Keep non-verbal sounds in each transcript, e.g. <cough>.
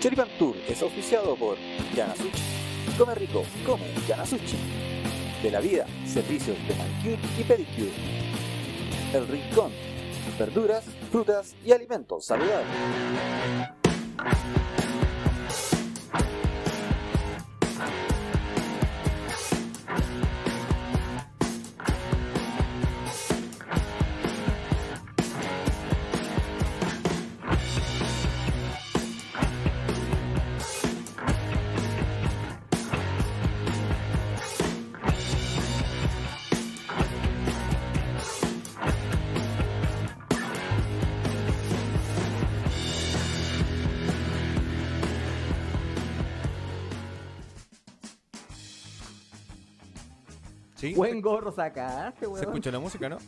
Choripan Tour es auspiciado por Yanasuchi. Come rico, come Yanasuchi. De la vida, servicios de manicure y pedicure. El Rincón, verduras, frutas y alimentos saludables. Buen <laughs> gorro sacaste, ¿Se weón. escucha la música, no?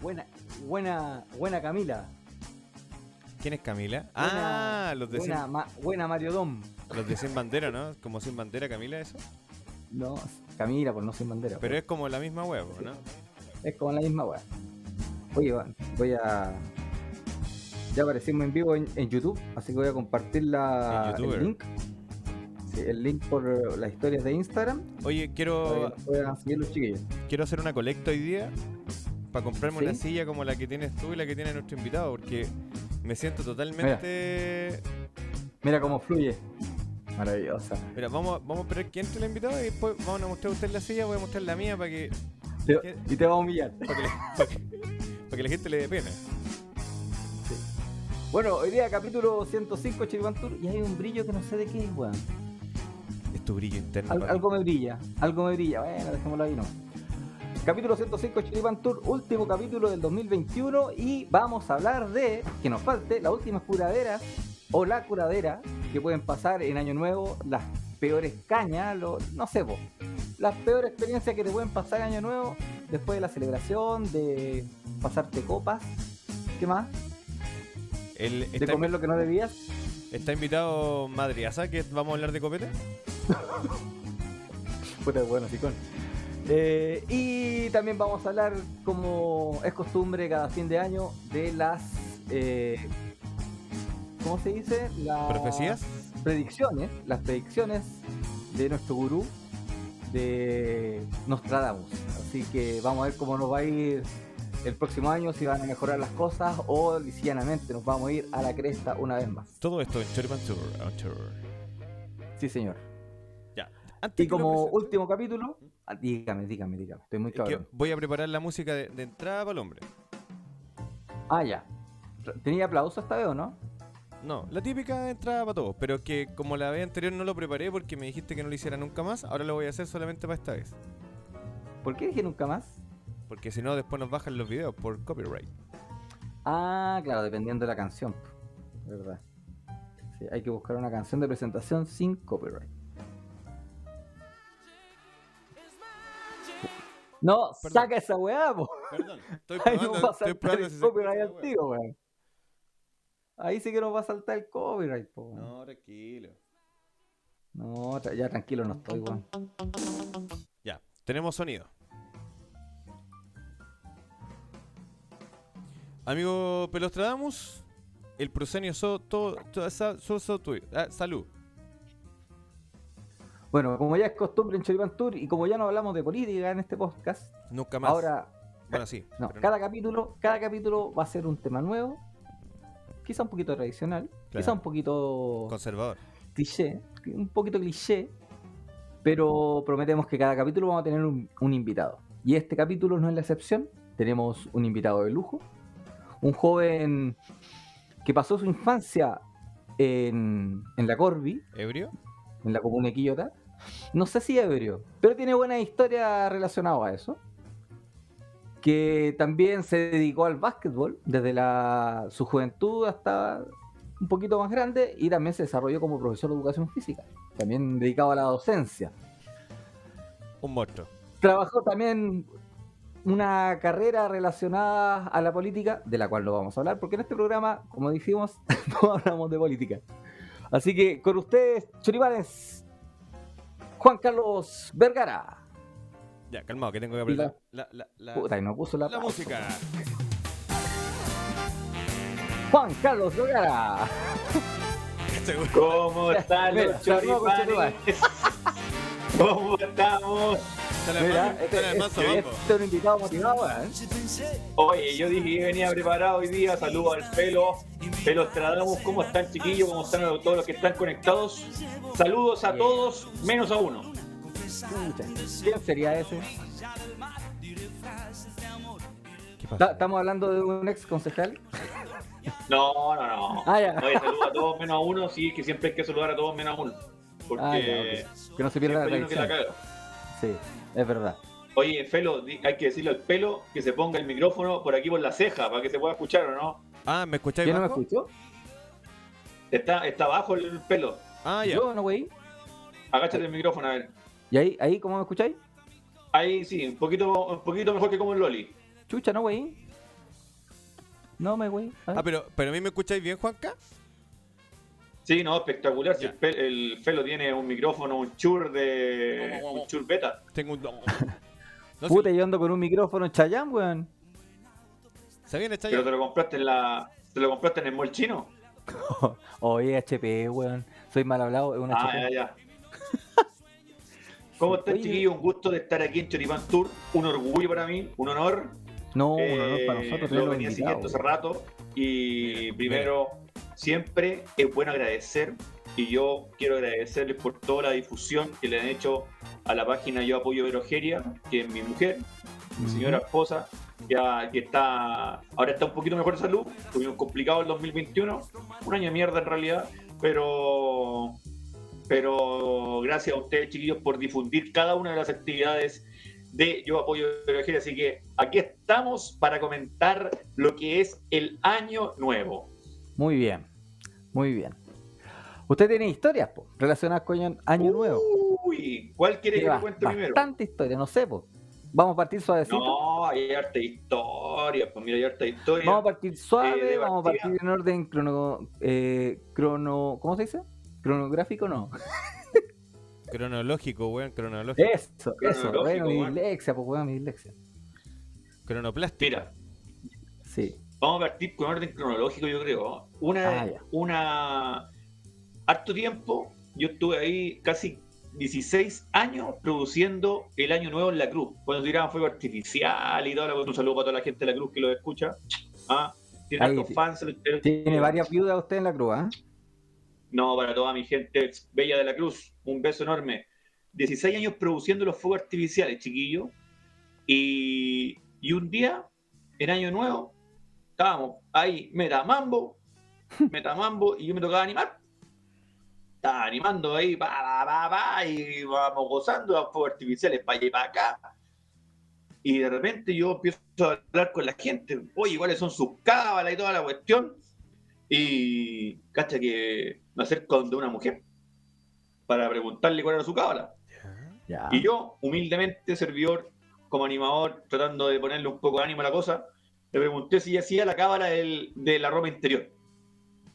Buena, buena, buena Camila. ¿Quién es Camila? Buena- ah, los de, buena, sin, Ma- buena Mario Dom. los de Sin Bandera, ¿no? Como Sin Bandera, Camila, eso. No, Camila, por no sin bandera. Pero es como la misma huevo, ¿no? Es como la misma weá. Oye, voy a. Ya aparecimos en vivo en, en YouTube, así que voy a compartir la, el link. El link por las historias de Instagram. Oye, quiero, los chiquillos. quiero hacer una colecta hoy día para comprarme ¿Sí? una silla como la que tienes tú y la que tiene nuestro invitado, porque me siento totalmente. Mira cómo fluye. Maravillosa. Mira, vamos, vamos a esperar que entre el invitado y después vamos a mostrar a usted la silla, voy a mostrar la mía para que, Te- y te va a humillar. para que, le- <laughs> para que- para que la gente le dé pena. Bueno, hoy día capítulo 105 Chiripan Tour y hay un brillo que no sé de qué es, weón. Es tu brillo interno. Al- algo me brilla, algo me brilla. Bueno, dejémoslo ahí, ¿no? Capítulo 105 Chiripan Tour, último capítulo del 2021 y vamos a hablar de, que nos falte, las últimas curaderas o la curadera que pueden pasar en Año Nuevo, las peores cañas, lo- no sé, po, las peores experiencias que te pueden pasar en Año Nuevo después de la celebración, de pasarte copas, ¿qué más? El- De comer lo que no debías. está invitado Madriaza, que vamos a hablar de copete. <laughs> Puta, bueno, sicón. Eh, y también vamos a hablar, como es costumbre cada fin de año, de las. eh, ¿Cómo se dice? Las ¿Profecías? Predicciones. Las predicciones de nuestro gurú, de Nostradamus. Así que vamos a ver cómo nos va a ir el próximo año, si van a mejorar las cosas o lisianamente nos vamos a ir a la cresta una vez más. Todo esto en Choripan tour. Sí, señor. Antes Y como presente, último capítulo, ah, dígame, dígame, dígame. Estoy muy es que cabrón. voy a preparar la música de, de entrada para el hombre. Ah, ya. ¿Tenía aplauso esta vez o no? No, la típica entrada para todos, pero que como la vez anterior no lo preparé porque me dijiste que no lo hiciera nunca más, ahora lo voy a hacer solamente para esta vez. ¿Por qué dije nunca más? Porque si no, después nos bajan los videos por copyright. Ah, claro, dependiendo de la canción. ¿Verdad? Sí, hay que buscar una canción de presentación sin copyright. No, Perdón. saca esa weá, po. Perdón, estoy <laughs> Ahí nos probando, va a estoy saltar probando el si copyright tiro, weón. Ahí sí que nos va a saltar el copyright, po. No, tranquilo. No, tra- ya tranquilo no estoy, weón. Ya, tenemos sonido. Amigo Pelostradamus, el proscenio so, todo, todo, sa- so- so tuyo. Ah, salud. Bueno, como ya es costumbre en Choripan Tour y como ya no hablamos de política en este podcast, Nunca más. ahora bueno, sí. No, cada capítulo, cada capítulo va a ser un tema nuevo, quizá un poquito tradicional, quizá Claro. un poquito Conservador. cliché, un poquito cliché, pero prometemos que cada capítulo vamos a tener un, un invitado. Y este capítulo no es la excepción, tenemos un invitado de lujo, un joven que pasó su infancia en, en la Corby, ¿Ebrio? En la comuna de Quillota. No sé si ebrio, pero tiene buena historia relacionada a eso. Que también se dedicó al básquetbol desde la, su juventud hasta un poquito más grande y también se desarrolló como profesor de educación física, también dedicado a la docencia. Un monstruo. Trabajó también una carrera relacionada a la política, de la cual no vamos a hablar, porque en este programa, como dijimos, <laughs> no hablamos de política. Así que con ustedes, choripanes, Juan Carlos Vergara. Ya, calmado, que tengo que apretar la, la, la, Puta, y no puso la, la música. Juan Carlos Vergara. Seguro. ¿Cómo están los choripanes? ¿Cómo estamos? Mira, este, este- este es un invitado motivado, ¿eh? Oye, yo dije que venía preparado hoy día. Saludos al pelo. Pelo Estradamos. ¿Cómo están, chiquillos? ¿Cómo están todos los que están conectados? Saludos a todos, menos a uno. ¿Quién sería ese? ¿Estamos hablando de un ex concejal? No, no, no. Ah, ya. Oye, saludos a todos menos a uno. Sí, que siempre hay que saludar a todos menos a uno. Porque Ah, ya. Que no se pierda la que tradición. Sí, es verdad. Oye, Felo, hay que decirle al pelo que se ponga el micrófono por aquí por la ceja para que se pueda escuchar o no. Ah, ¿me escucháis ¿Quién no me escuchó? Está, está abajo el pelo. Ah, ya. Yo no, güey. Agáchate el micrófono, a ver. ¿Y ahí, ahí cómo me escucháis? Ahí sí, un poquito, un poquito mejor que como el Loli. Chucha, no, güey. No me, güey. Ah, pero, pero a mí me escucháis bien, Juanca. Sí, no, espectacular. Si el, pe- el Felo tiene un micrófono, un chur de. un chur beta. Tengo un. <laughs> No, Puta, sí, yo ando con un micrófono Chayán, weón. ¿Se viene, Pero Chayo? te lo compraste en la. ¿Te lo compraste en el mall chino? <laughs> Oye, HP, weón. Soy mal hablado, es un Ah, HP. ya, ya. <laughs> ¿Cómo están, Oye. chiquillos? Un gusto de estar aquí en Choripán Tour. Un orgullo para mí, un honor. No, un Eh, honor para nosotros lo venía siguiendo hace rato y primero siempre es bueno agradecer y yo quiero agradecerles por toda la difusión que le han hecho a la página Yo Apoyo Verogeria, que es mi mujer, mi señora esposa, ya que está ahora está un poquito mejor de salud, tuvimos complicado el 2021, un año de mierda en realidad, pero pero gracias a ustedes chiquillos por difundir cada una de las actividades de Yo Apoyo Verogeria, así que aquí estamos para comentar lo que es el año nuevo. Muy bien, muy bien. Usted tiene historias, po, relacionadas con año, año nuevo. Uy, ¿cuál quiere que Lleva le cuente primero? Bastante historia, no sé, po. Vamos a partir suavecito. No, hay harta historia, pues mira, hay harta historia. Vamos a partir suave, Eh, vamos a partir en orden crono, eh, crono, ¿cómo se dice? Cronográfico no. <laughs> Cronológico, weón, cronológico. Eso, eso, bueno, mi weón. dislexia, pues weón, mi dislexia. Cronoplástico. Mira, Sí. Vamos a partir con orden cronológico, yo creo. Una, Ah, una, harto tiempo, yo estuve ahí casi 16 años produciendo el año nuevo en la Cruz. Cuando tiraban fuego artificial y todo, un saludo para toda la gente de la Cruz que lo escucha. Ah, tiene Ahí, fans. Tiene varias viudas usted en la cruz, ¿ah? No, para toda mi gente bella de la Cruz, un beso enorme. 16 años produciendo los fuegos artificiales, chiquillo. Y, y un día, en Año Nuevo, estábamos ahí, metamambo, <laughs> metamambo, y yo me tocaba animar. Estaba animando ahí, pa, pa, pa, pa, y vamos gozando los fuegos artificiales para allá y para acá. Y de repente yo empiezo a hablar con la gente, oye, ¿cuáles son sus cábalas y toda la cuestión? Y cacha que me acerco donde una mujer para preguntarle cuál era su cábala. Ya. Y yo, humildemente, servidor, como animador, tratando de ponerle un poco de ánimo a la cosa, le pregunté si hacía la cábala del- de la ropa interior.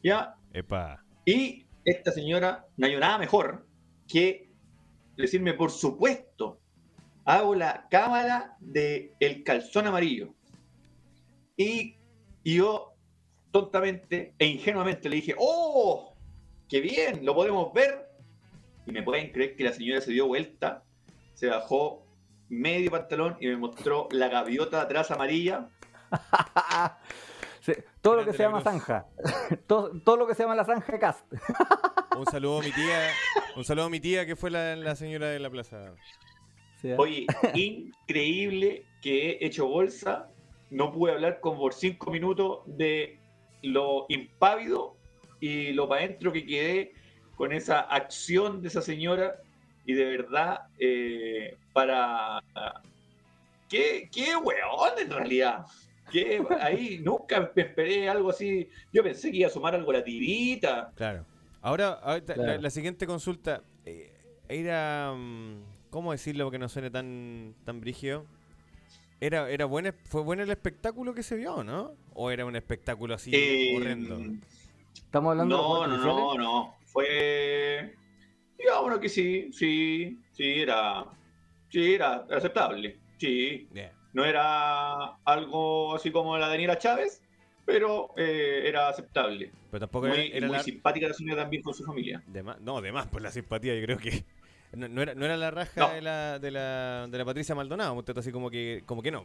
¿Ya? Epa. Y esta señora no hay nada mejor que decirme, por supuesto, hago la cábala del el calzón amarillo. Y, y yo, tontamente e ingenuamente, le dije, ¡Oh! ¡Qué bien! ¿Lo podemos ver? Y me pueden creer que la señora se dio vuelta, se bajó medio pantalón y me mostró la gaviota atrás amarilla. Sí, todo lo que se la llama cruz. zanja. <laughs> todo, todo lo que se llama la zanja de cast. <laughs> Un saludo a mi tía. Un saludo a mi tía que fue la, la señora de la plaza. Sí, ¿ah? Oye, increíble que he hecho bolsa. No pude hablar con por cinco minutos de lo impávido y lo para adentro que quedé con esa acción de esa señora. Y de verdad, eh, para. ¿Qué, qué weón en realidad? ¿Qué? Ahí nunca me esperé algo así. Yo pensé que iba a sumar algo a la tirita. Claro. Ahora, ahorita, Claro. La, la siguiente consulta. eh, era. mm, ¿Cómo decirlo que no suene tan, tan brígido? Era, era buena, ¿Fue bueno el espectáculo que se vio, no? ¿O era un espectáculo así Eh, horrendo? Estamos hablando de No, juegos no, artificiales. no, no. Fue. Digamos que sí, sí, sí, era. Sí, era aceptable. Sí. Yeah. No era algo así como la Daniela Chávez, pero eh, era aceptable. Pero tampoco Muy, era, era muy la... simpática la señora también con su familia. de más- no, de más por la simpatía, yo creo que... <laughs> No, no era, no era la raja No. de, la, de, la, de la Patricia Maldonado, un teto así como que, como que no.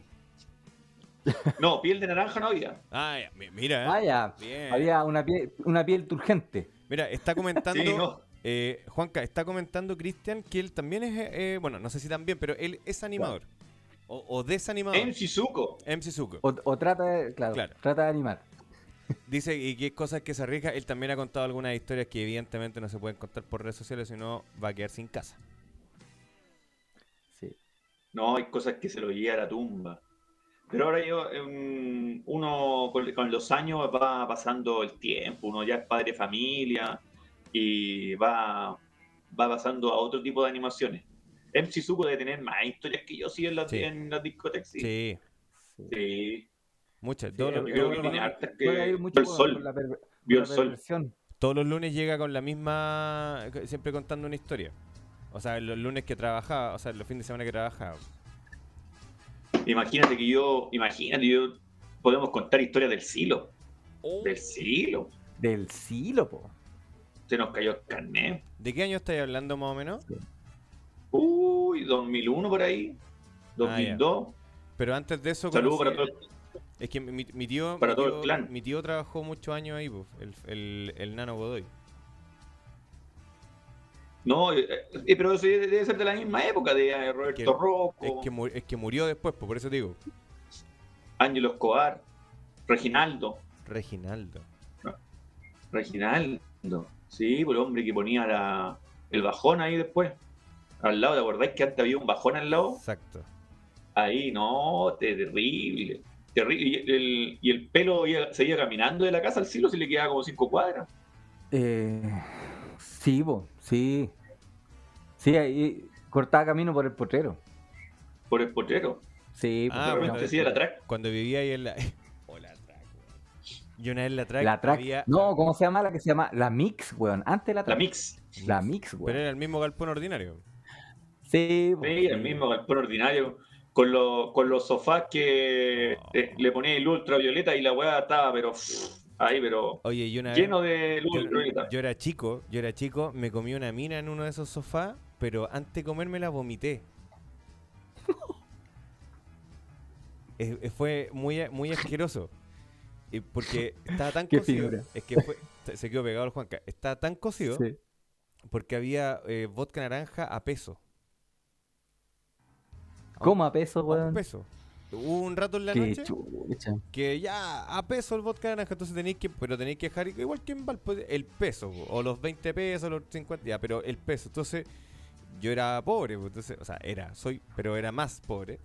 <laughs> No, piel de naranja no había. Ah, ya, mi- mira, ¿eh? Vaya, Bien. había una piel, una piel turgente. Mira, está <laughs> comentando... Sí, no. eh, Juanca, está comentando Cristian que él también es... eh, bueno, no sé si también, pero él es animador. O, o desanimador. MC Zuko. O, o trata de, claro, Claro. trata de animar. <laughs> Dice y qué cosas que se arriesga. Él también ha contado algunas historias que evidentemente no se pueden contar por redes sociales, sino va a quedar sin casa. Sí. No, hay cosas que se lo lleva a la tumba. Pero ahora yo, em, uno con, con los años va pasando el tiempo, uno ya es padre de familia y va, va pasando a otro tipo de animaciones. MC Zuko debe tener más historias que yo sí en las, Sí. en las discotecas. Sí. Sí, sí. Sí. muchas. Sí, todos, los, yo creo todos que los tiene lunes, hartas Juega ahí que mucho vio el con- sol. con la per- Vio con el la sol. perversión. todos los lunes llega con la misma. Siempre contando una historia. O sea, los lunes que trabajaba, o sea, los fines de semana que trabajaba. Imagínate que yo, imagínate, yo podemos contar historias del silo. Oh. Del silo. Del silo, po. Se nos cayó el carnet. ¿De qué año estáis hablando más o menos? Uy, 2001 por ahí. 2002. Pero antes de eso. Saludos para todos. Es que mi, mi tío. para mi todo el clan. Mi tío trabajó muchos años ahí, pues, el, el, el nano Godoy. No, eh, eh, pero eso debe ser de la misma época de eh, Roberto Que- Rocco, Es que, es que murió después, pues, por eso te digo. Ángelo Escobar, Reginaldo. Reginaldo. Reginaldo. Sí, por el hombre que ponía la- el bajón ahí después. Al lado, ¿te acordáis que antes había un bajón al lado? Exacto. Ahí, no, terrible. Terrible. Y el, y el pelo iba- seguía caminando de la casa al cielo si le quedaba como cinco cuadras. Eh, sí, po, sí. Sí, ahí cortaba camino por el potrero. Por el potrero. Sí, Ah, bueno, la track. Cuando vivía ahí en la. <laughs> o la track, weón. Yo una vez en la track. la track. había- No, ¿cómo se llama la que se llama? La mix, weón. Antes de la La track. mix. La mix, Pero weón. era el mismo galpón ordinario. Sí, sí. el mismo galpón ordinario. Con, los con los sofás que eh, le ponía luz ultravioleta y la weá estaba, pero ahí, pero Oye, y una vez. lleno de luz yo, ultravioleta. yo era chico, yo era chico, me comí una mina en uno de esos sofás, pero antes de comerme la vomité. <laughs> Fue muy, muy asqueroso. Porque estaba tan <laughs> cocido. Es que fue, se- se quedó pegado el Juanca. Estaba tan cocido Sí. porque había eh, vodka naranja a peso. ¿Cómo a peso, A un weón? peso. Hubo un rato en la Qué noche chucha. que ya a peso el vodka naranja, entonces tenéis que, pero tenéis que dejar igual que en Valpo, el peso, o los 20 pesos, los 50, ya, pero el peso. Entonces, yo era pobre, po, entonces, o sea, era, soy, pero era más pobre.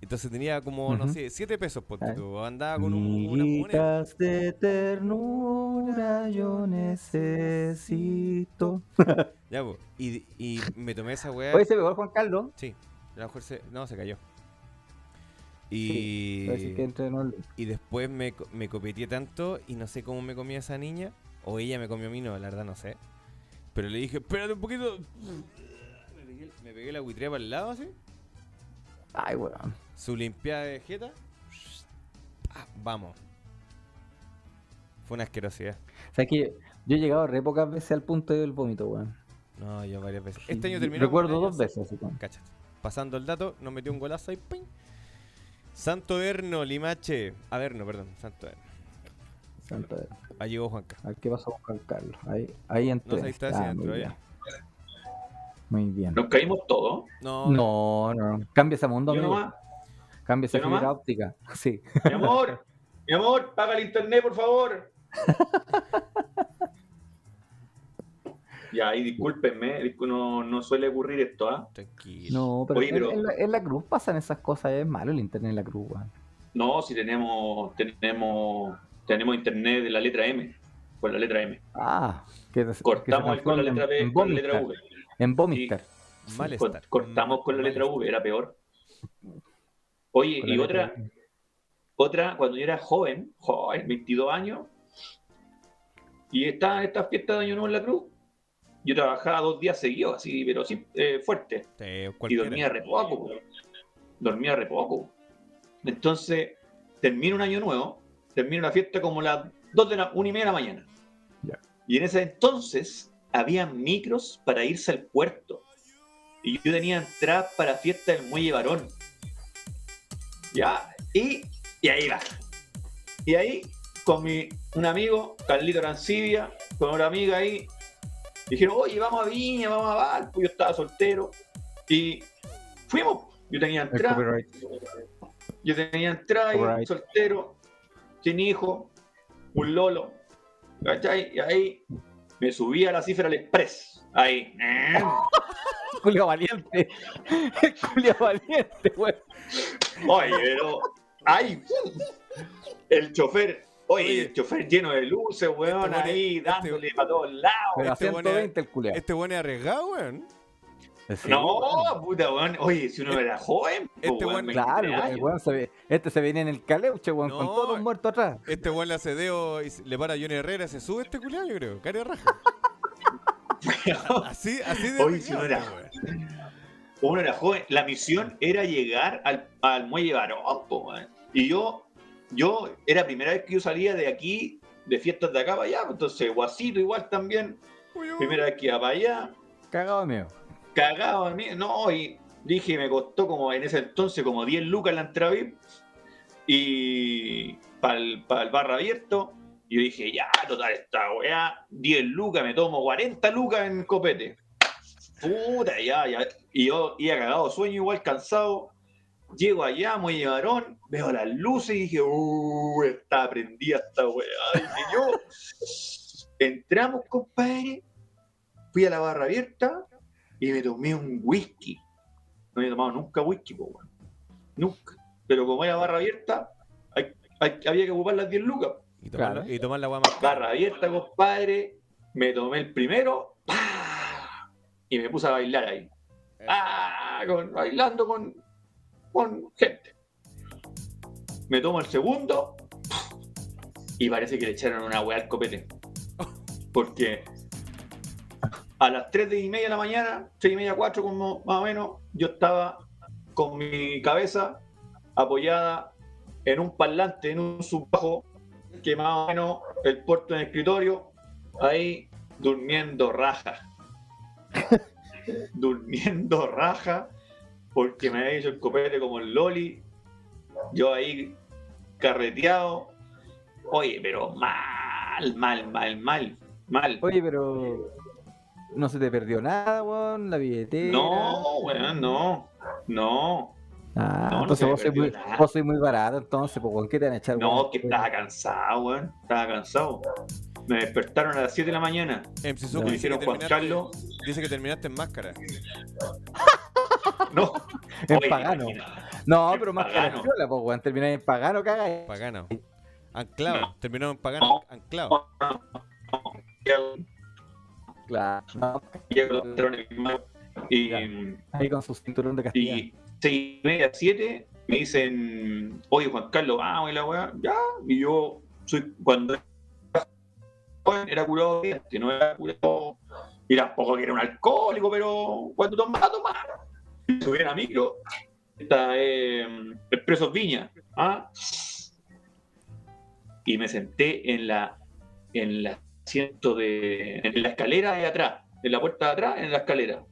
Entonces tenía como, no Ujú. sé, 7 pesos, Ah. tú, andaba con un- una moneda. De ternura yo necesito. Ya, po, y, y me tomé esa weá. Hoy se pegó Juan Carlos. Sí, a lo mejor se, no, se cayó. Y, que el- y después me, me copeteé tanto y no sé cómo me comía esa niña. O ella me comió a mí, no, la verdad no sé. Pero le dije, espérate un poquito. Me pegué, me pegué la buitrea para el lado así. Ay, weón. Su limpiada de jeta. ah, Vamos. Fue una asquerosidad. O sea, que yo he llegado re pocas veces al punto del vómito, weón. No, yo varias veces. Este año terminó. Recuerdo dos veces, así. Cáchate. Pasando el dato, nos metió un golazo y ¡ping! Santo Erno, Limache. Averno, perdón. Santo Erno. Santo Dios. Ahí llegó Juanca. Qué pasó con Juan Carlos. Ahí, ahí entré. No sé si está Ah, así muy bien. ya. Muy bien. Nos caímos todos. No, No, no, no. Cambia ese mundo, amigo. nomás. Cambia esa ¿Yo fibra nomás? óptica. <laughs> Sí. Mi amor, mi amor, paga el internet, por favor. <laughs> ya, y discúlpenme, discu- no, no suele ocurrir esto, ¿ah? tranquilo. No, pero, Oye, en- pero- En, la, en la cruz pasan esas cosas. Es malo el internet en la cruz. No, si tenemos, tenemos, tenemos internet de la letra M, con la letra M. Ah, que, Cortamos ahí con la letra B, en con la letra. V. En. Malestar. Cort- cortamos con la letra. V, era peor. Oye, Con y otra, otra, cuando yo era joven, joven, 22 años, y en esta fiesta de Año Nuevo en la Cruz, yo trabajaba dos días seguidos, así, pero sí, eh, fuerte. Sí, y dormía re poco. po. Dormía re poco. Entonces, termina un año nuevo termina la fiesta como las 2 de la 1 y media de la mañana. Y en ese entonces había micros para irse al puerto. Y yo tenía entradas para fiesta del Muelle Varón. Ya, y, y ahí va. Y ahí, con mi, un amigo, Carlito Arancibia, con una amiga ahí, dijeron, oye, vamos a Viña, vamos a Valpo. Yo estaba soltero. Y fuimos. Yo tenía entrada. Yo tenía entrada soltero, sin hijo, un lolo. ¿Cachai? Y ahí me subí a la cifra del Express. Ahí. <laughs> Julio Valiente. <laughs> Julio Valiente, weón. Oye, pero. ¡Ay! El chofer. Oye, Oye. el chofer lleno de luces, weón, Este weón ahí es- dándole para todos lados. Pero a Este weón 120 el culiao. Este weón es arriesgado, weón. Sí, no, weón. puta, weón. Oye, si uno era joven, po, Este weón, weón- 23 Claro, weón, el años. weón se ve- este se venía en el caleuche, weón, con No. todos los muertos atrás. Este weón le hace dedo y le para a Johnny Herrera, se sube este culiao, yo creo. Cara de raja. <laughs> Así, así de Oye, si no arriesgado, era- este weón. uno era joven, la misión era llegar al, al muelle Barón, po, weón. y yo, yo, era la primera vez que yo salía de aquí, de fiestas de acá para allá, entonces Guasito igual también, Uy, uy. primera vez que iba para allá, Cagado mío. cagado a mí, no, y dije, me costó como en ese entonces como 10 lucas la entrada VIP, y para el, barra abierto, y yo dije, ya, total, esta weá, 10 lucas, me tomo 40 lucas en copete. Puta, ya, ya. Y yo iba cagado sueño, igual cansado. Llego allá, muy varón, veo las luces y dije, uh, está prendida esta weá. Dije yo, entramos, compadre, fui a la barra abierta y me tomé un whisky. No había tomado nunca whisky, po, weón. Nunca. Pero como era barra abierta, hay- hay- había que ocupar las 10 lucas. Y tomar, Claro. y tomar la weá más cara. Barra abierta, compadre. Me tomé el primero. ¡pah! Y me puse a bailar ahí. ¡Ah! Con- bailando con, con gente. Me tomo el segundo. Y parece que le echaron una weá al copete. <laughs> Porque a las 3 y media de la mañana, 6 y media, 4 como más o menos, yo estaba con mi cabeza apoyada en un parlante, en un subbajo, que más o menos el puerto en el escritorio, ahí durmiendo raja. <laughs> durmiendo raja, porque me había hecho el copete como el Loli, yo ahí carreteado. Oye, pero mal, mal, mal, mal, mal. Oye, pero. No se te perdió nada, weón, la billetera. No, weón, no, no. Ah, no, entonces vos sois muy, vos sois muy barato, entonces, pues, ¿qué te van a echar? No, weón? que estaba cansado, weón. Estaba cansado. Me despertaron a las 7 de la mañana. MC No. Zuko Me dijeron, Juan Carlos, dice que terminaste en máscara. <laughs> no. En Oye, pagano. imagina. No, pero más pagano. cara pues, weón, termináis en pagano, cagáis. Pagano. Anclado. No. Terminamos en pagano. No. Anclado. Claro, no, y, ahí con su cinturón de castilla. y seis y media, siete, me dicen, oye Juan Carlos, vamos y la weá, ya, y yo soy cuando era joven era curado no era curado, y tampoco que era un alcohólico, pero cuando tomaba, tomaba. Subí a micro, esta eh, Expresos Viña, ¿ah? y me senté en la en la asiento de en la escalera de atrás, en la puerta de atrás, en la escalera.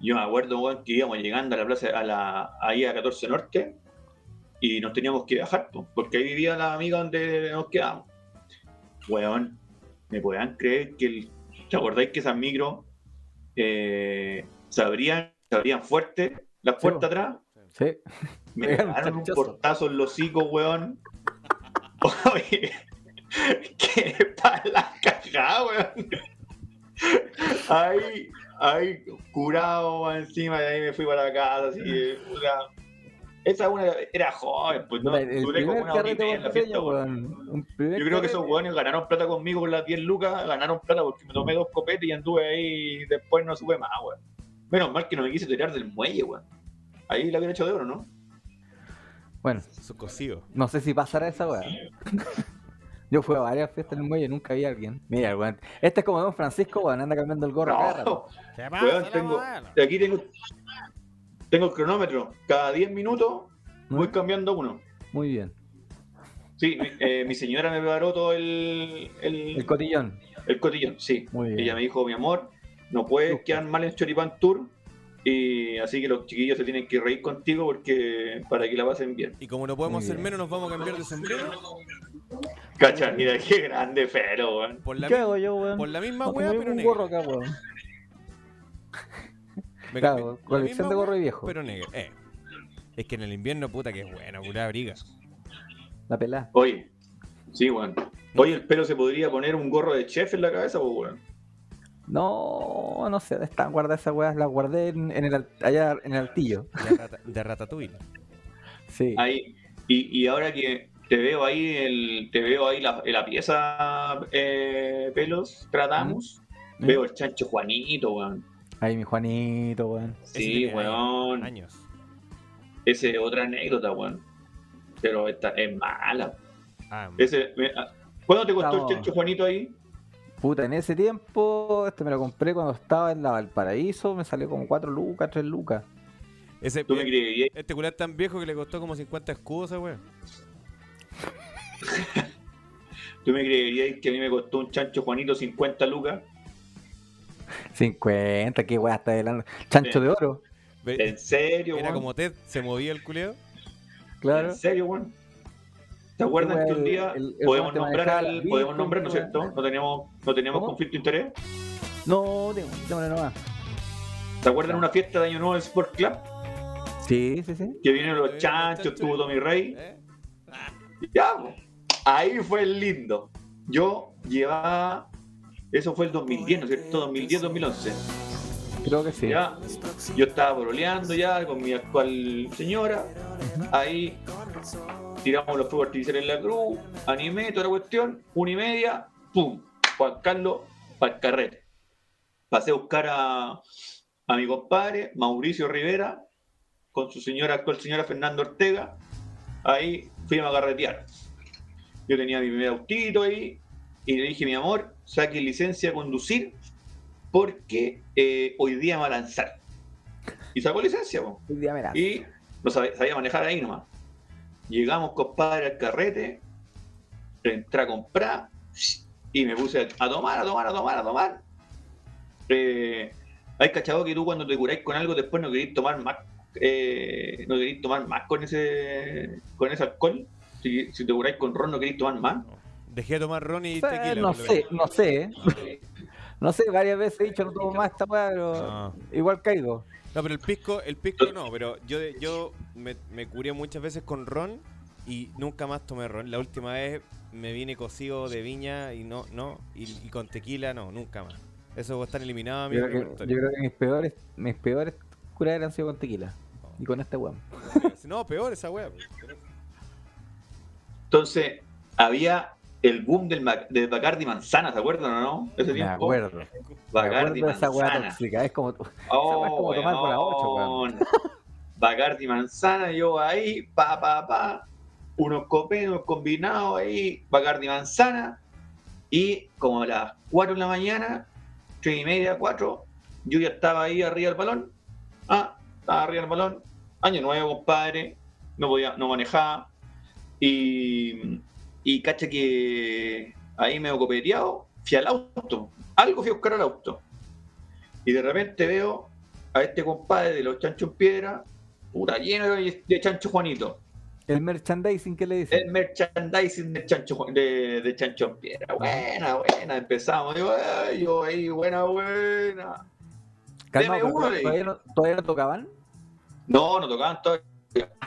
Yo me acuerdo, que íbamos llegando a la plaza, a la, ahí a 14 Norte, y nos teníamos que bajar, po, porque ahí vivía la amiga donde nos quedamos. Weón, me podían creer que el, ¿te acordáis que esas micros eh, se abrían, se abrían fuerte, las puertas atrás? Sí. Me Pegaron un portazo en los hocicos, weón. <laughs> Oye, qué para la cagada, weón. Ahí, ahí, curado weón, encima, y ahí me fui para la casa, así que, puta. Esa una era joven, pues no, el duré como una hora y carrete media en la fiesta, weón. Yo creo que esos weones ganaron plata conmigo con las 10 lucas, ganaron plata porque me tomé dos copetes y anduve ahí y después no supe más, weón. Menos mal que no me quise tirar del muelle, weón. Ahí la hubiera hecho de oro, ¿no? Bueno, Su cocido. no sé si pasará esa weá. <laughs> Yo fui a varias fiestas en el muelle y nunca vi a alguien. Mira, weón. Este es como Don Francisco, weón, anda cambiando el gorro. No, weón, tengo, de aquí tengo, tengo el cronómetro. Cada 10 minutos voy ¿No? cambiando uno. Muy bien. Sí, mi, eh, mi señora me preparó todo el, el, El cotillón. el cotillón, sí. Muy bien. Ella me dijo, mi amor, no puedes quedar mal en Choripán Tour. Y así que los chiquillos se tienen que reír contigo porque para que la pasen bien. Y como no podemos bien. menos, nos vamos a cambiar de sombrero. Cacha, mira qué grande fero, weón. Por la, ¿Qué hago yo, weón? por la misma weá, pero un negra. gorro acá, weón. <laughs> Me Claro, colección de gorro y viejo. Pero negra. Eh. Es que en el invierno, puta, que es bueno, pura briga. La pelada. Oye, sí, weón. Oye, el pelo se podría poner un gorro de chef en la cabeza, pues, weón. No, no sé, están guardadas esas weas, las guardé en, en el, al- allá en el altillo. De, rata, de ratatouille. Sí. Ahí, y, y ahora que te veo ahí, el, te veo ahí la, en la pieza eh, pelos, tratamos, ¿Mm? veo el chancho Juanito, weón. Ahí mi Juanito, weón. Ese Sí, weón. Años. Esa es otra anécdota, weón. Pero esta es mala. Ah, Ese, me- ah, ¿Cuándo te costó Estamos- el chancho Juanito ahí? Puta, en ese tiempo, este me lo compré cuando estaba en la Valparaíso, me salió como 4 lucas, 3 lucas. ese, ¿Tú me creerías? este culo es tan viejo que le costó como 50 escudos, weón. <laughs> ¿Tú me creerías que a mí me costó un chancho Juanito 50 lucas? 50, qué weá está hablando. Chancho de oro, ¿En serio, Era weón? como Ted, se movía el culeo. claro. ¿En serio, weón? ¿Te acuerdas que un día el- el podemos nombrar, al- podemos nombrar, ¿no es cierto? No teníamos, no teníamos conflicto de interés. No, tengo, démosle nomás. ¿Te acuerdas de una fiesta de Año Nuevo del Sport Club? Sí, sí, sí. Que vinieron los chanchos, tuvo Tommy Rey. ¿Eh? Ya, ahí fue el lindo. Yo llevaba, eso fue el 2010, ¿no es cierto? 2010-2011. Creo que sí. Ya, yo estaba pololeando ya con mi actual señora. Ahí tiramos los fuegos artificiales en la cruz, animé toda la cuestión, una y media, pum, Juan Carlos para el carrete. Pasé a buscar a, a mi compadre, Mauricio Rivera, con su señora, actual señora Fernando Ortega. Ahí fuimos a carretear. Yo tenía mi primer autito ahí y le dije, mi amor, saque licencia a conducir porque eh, hoy día me va a lanzar. Y sacó licencia, po. Hoy día me la- y no sabía, sabía manejar ahí nomás. Llegamos, compadre, al carrete, entré a comprar y me puse a tomar, a tomar, a tomar, a tomar. Eh, hay cachado que tú cuando te curáis con algo después no queréis tomar más, eh, no queréis tomar más con ese, con ese alcohol. Si, si te curáis con ron no queréis tomar más. Dejé de tomar ron y Eh, tequila. no sé, no sé. ¿eh? <laughs> No sé, varias veces he dicho no tomo más esta weá, pero No. igual caigo. No, pero el pisco, el pisco no, pero yo, yo me, me curé muchas veces con ron y nunca más tomé ron. La última vez me vine cocido de viña y no, no, y, y con tequila no, nunca más. Eso están eliminados Yo creo, que, yo creo que mis peores, mis peores curaderas han sido con tequila. Y con este weón. No, peor esa wea. Entonces, había el boom del, Mac- del Bacardi Manzana, ¿se acuerdan o no? Ese Me tiempo. acuerdo. Me Bacardi acuerdo de esa weá Manzana. tóxica. Es como. Oh, <laughs> es como tomar por la ocho, weón. Bacardi manzana, yo ahí, pa, pa, pa, unos copenos combinados ahí, Bacardi manzana, y como a las 4 de la mañana, 3 y media, 4, yo ya estaba ahí arriba del balón, ah, estaba arriba del balón, año nuevo, compadre, no podía, no manejaba, y, y cacha que ahí me he copeteado, fui al auto, algo fui a buscar al auto, y de repente veo a este compadre de los chanchos en piedra, puta, lleno de, chancho Juanito. El merchandising que le dicen. El merchandising de chancho, de, de chancho en piedra. Buena, buena, empezamos. Yo, yo ahí, buena, buena. Calma, deme uno, le dije. ¿todavía, no, ¿Todavía no tocaban? No, no tocaban todavía.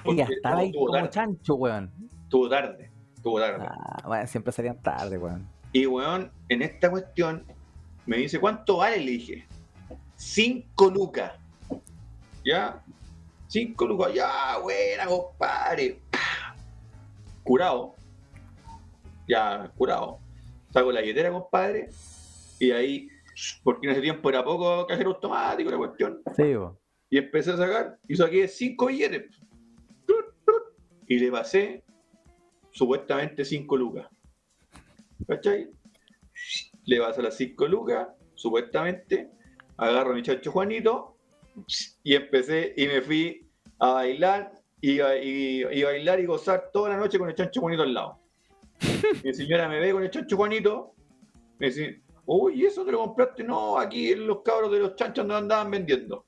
Y estaba ahí como chancho, weón. estuvo tarde. Estuvo tarde. Ah, bueno, siempre salían tarde, weón. Y weón, en esta cuestión, me dice, ¿cuánto vale? Le dije, cinco lucas. ¿Ya? Cinco lucas, ya, buena, compadre. Curado. Ya, curado. Saco la billetera, compadre. Y ahí, porque en ese tiempo era poco cajero automático la cuestión. Sí, weón. Y empecé a sacar y saqué cinco billetes. Y le pasé supuestamente cinco lucas. ¿Cachai? Le pasé las cinco lucas, supuestamente. Agarro a mi chacho Juanito y empecé y me fui a bailar y, a- y- y bailar y gozar toda la noche con el chancho Juanito al lado. Mi señora me ve con el chancho Juanito. Me dice, uy, ¿y eso te lo compraste? No, aquí los cabros de los chanchos no andaban vendiendo.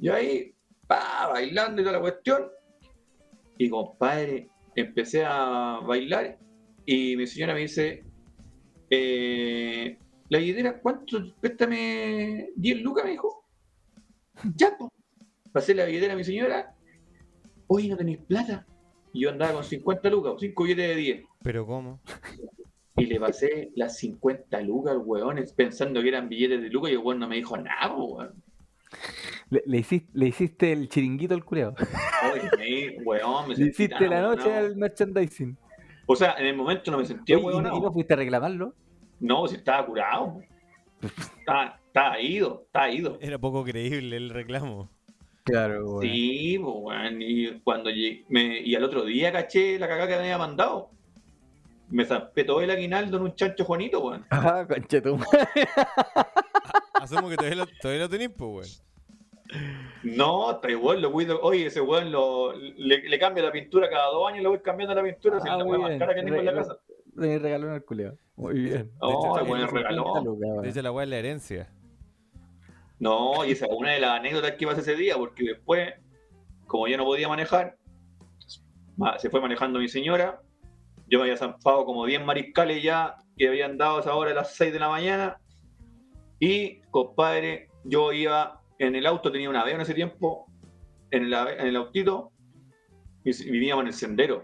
Y ahí, pa, bailando y toda la cuestión. Y compadre, empecé a bailar y mi señora me dice, eh, la billetera, ¿cuánto? Préstame 10 lucas, me dijo. Ya, pues. Pasé la billetera a mi señora. Oye, ¿no tenéis plata? Y yo andaba con 50 lucas, 5 billetes de 10. ¿Pero cómo? Y le pasé las 50 lucas al weón, pensando que eran billetes de lucas y el weón no me dijo nada, weón. Le, le hiciste, le hiciste el chiringuito al culeado. Oye, me, weón, me Le sentí hiciste tan la noche al merchandising. O sea, en el momento no me sentía Oye, ¿y, weón. no- y no fuiste a reclamarlo? No, si estaba curado. Estaba, estaba ido, estaba ido. Era poco creíble el reclamo. Claro, Sí, pues, weón. Y cuando llegué, me, y al otro día caché la cagada que me había mandado. Me zampé todo el aguinaldo en un chancho Juanito, weón. Ah, conchetum. <laughs> Asumo que todavía lo, todavía lo tenés, pues, weón. No, está igual, lo cuido. Oye, ese weón lo, le, le cambia la pintura cada dos años, le voy cambiando la pintura. si Ah, muy weá más cara que tengo en la casa. Le regaló al culeado. Muy bien. No, el weón regaló. De hecho, la weá es la herencia. No, y esa es una de las anécdotas que pasé ese día, porque después, como yo no podía manejar, ma- se fue manejando mi señora. Yo me había zampado como 10 mariscales ya que habían dado a esa hora a las 6 de la mañana. Y, compadre, yo iba en el auto, tenía una veo en ese tiempo, en el, en autito, y vivíamos en el sendero.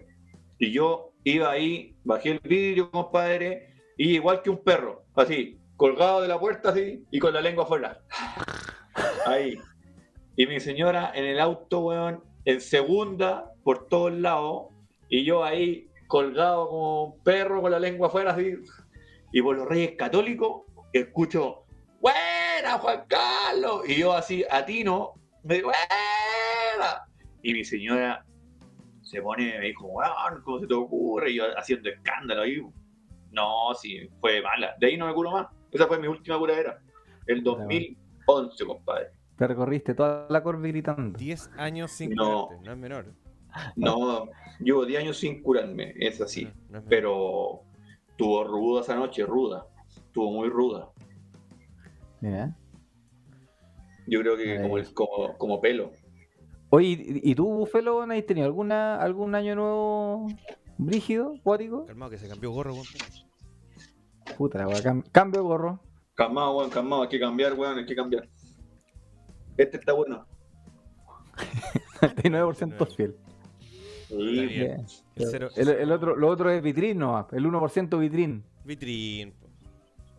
Y yo iba ahí, bajé el vidrio, compadre, y igual que un perro, así, colgado de la puerta, así, y con la lengua afuera. <laughs> Ahí. Y mi señora en el auto, weón, en segunda, por todos lados, y yo ahí colgado como un perro con la lengua afuera, así. Y por los reyes católicos, escucho, ¡Buena, Juan Carlos! Y yo así, atino, me digo, ¡Buena! Y mi señora se pone, me dijo, weón, ¿cómo se te ocurre? Y yo haciendo escándalo ahí. No, sí, fue mala. De ahí no me curo más. Esa fue mi última curadera. El 2011, compadre. Te recorriste toda la corte gritando. 10 años sin No. curarte, no es menor. No, llevo 10 años sin curarme, es así. No, no es. Pero tuvo ruda esa noche, ruda. Estuvo muy ruda. Mira. Yo creo que como, el- como, como pelo. Oye, ¿y, tú, Felo, no has tenido alguna, algún año nuevo brígido, cuático? Calmado, que se cambió gorro, weón. Puta, la cam- cambio gorro. Calmado, weón, calmado. Hay que cambiar, weón, hay que cambiar. Este está bueno. <laughs> 99% fiel. Sí, bien. Bien. El cero, El, el otro, lo otro es vitrín nomás, el 1% vitrín. vitrín.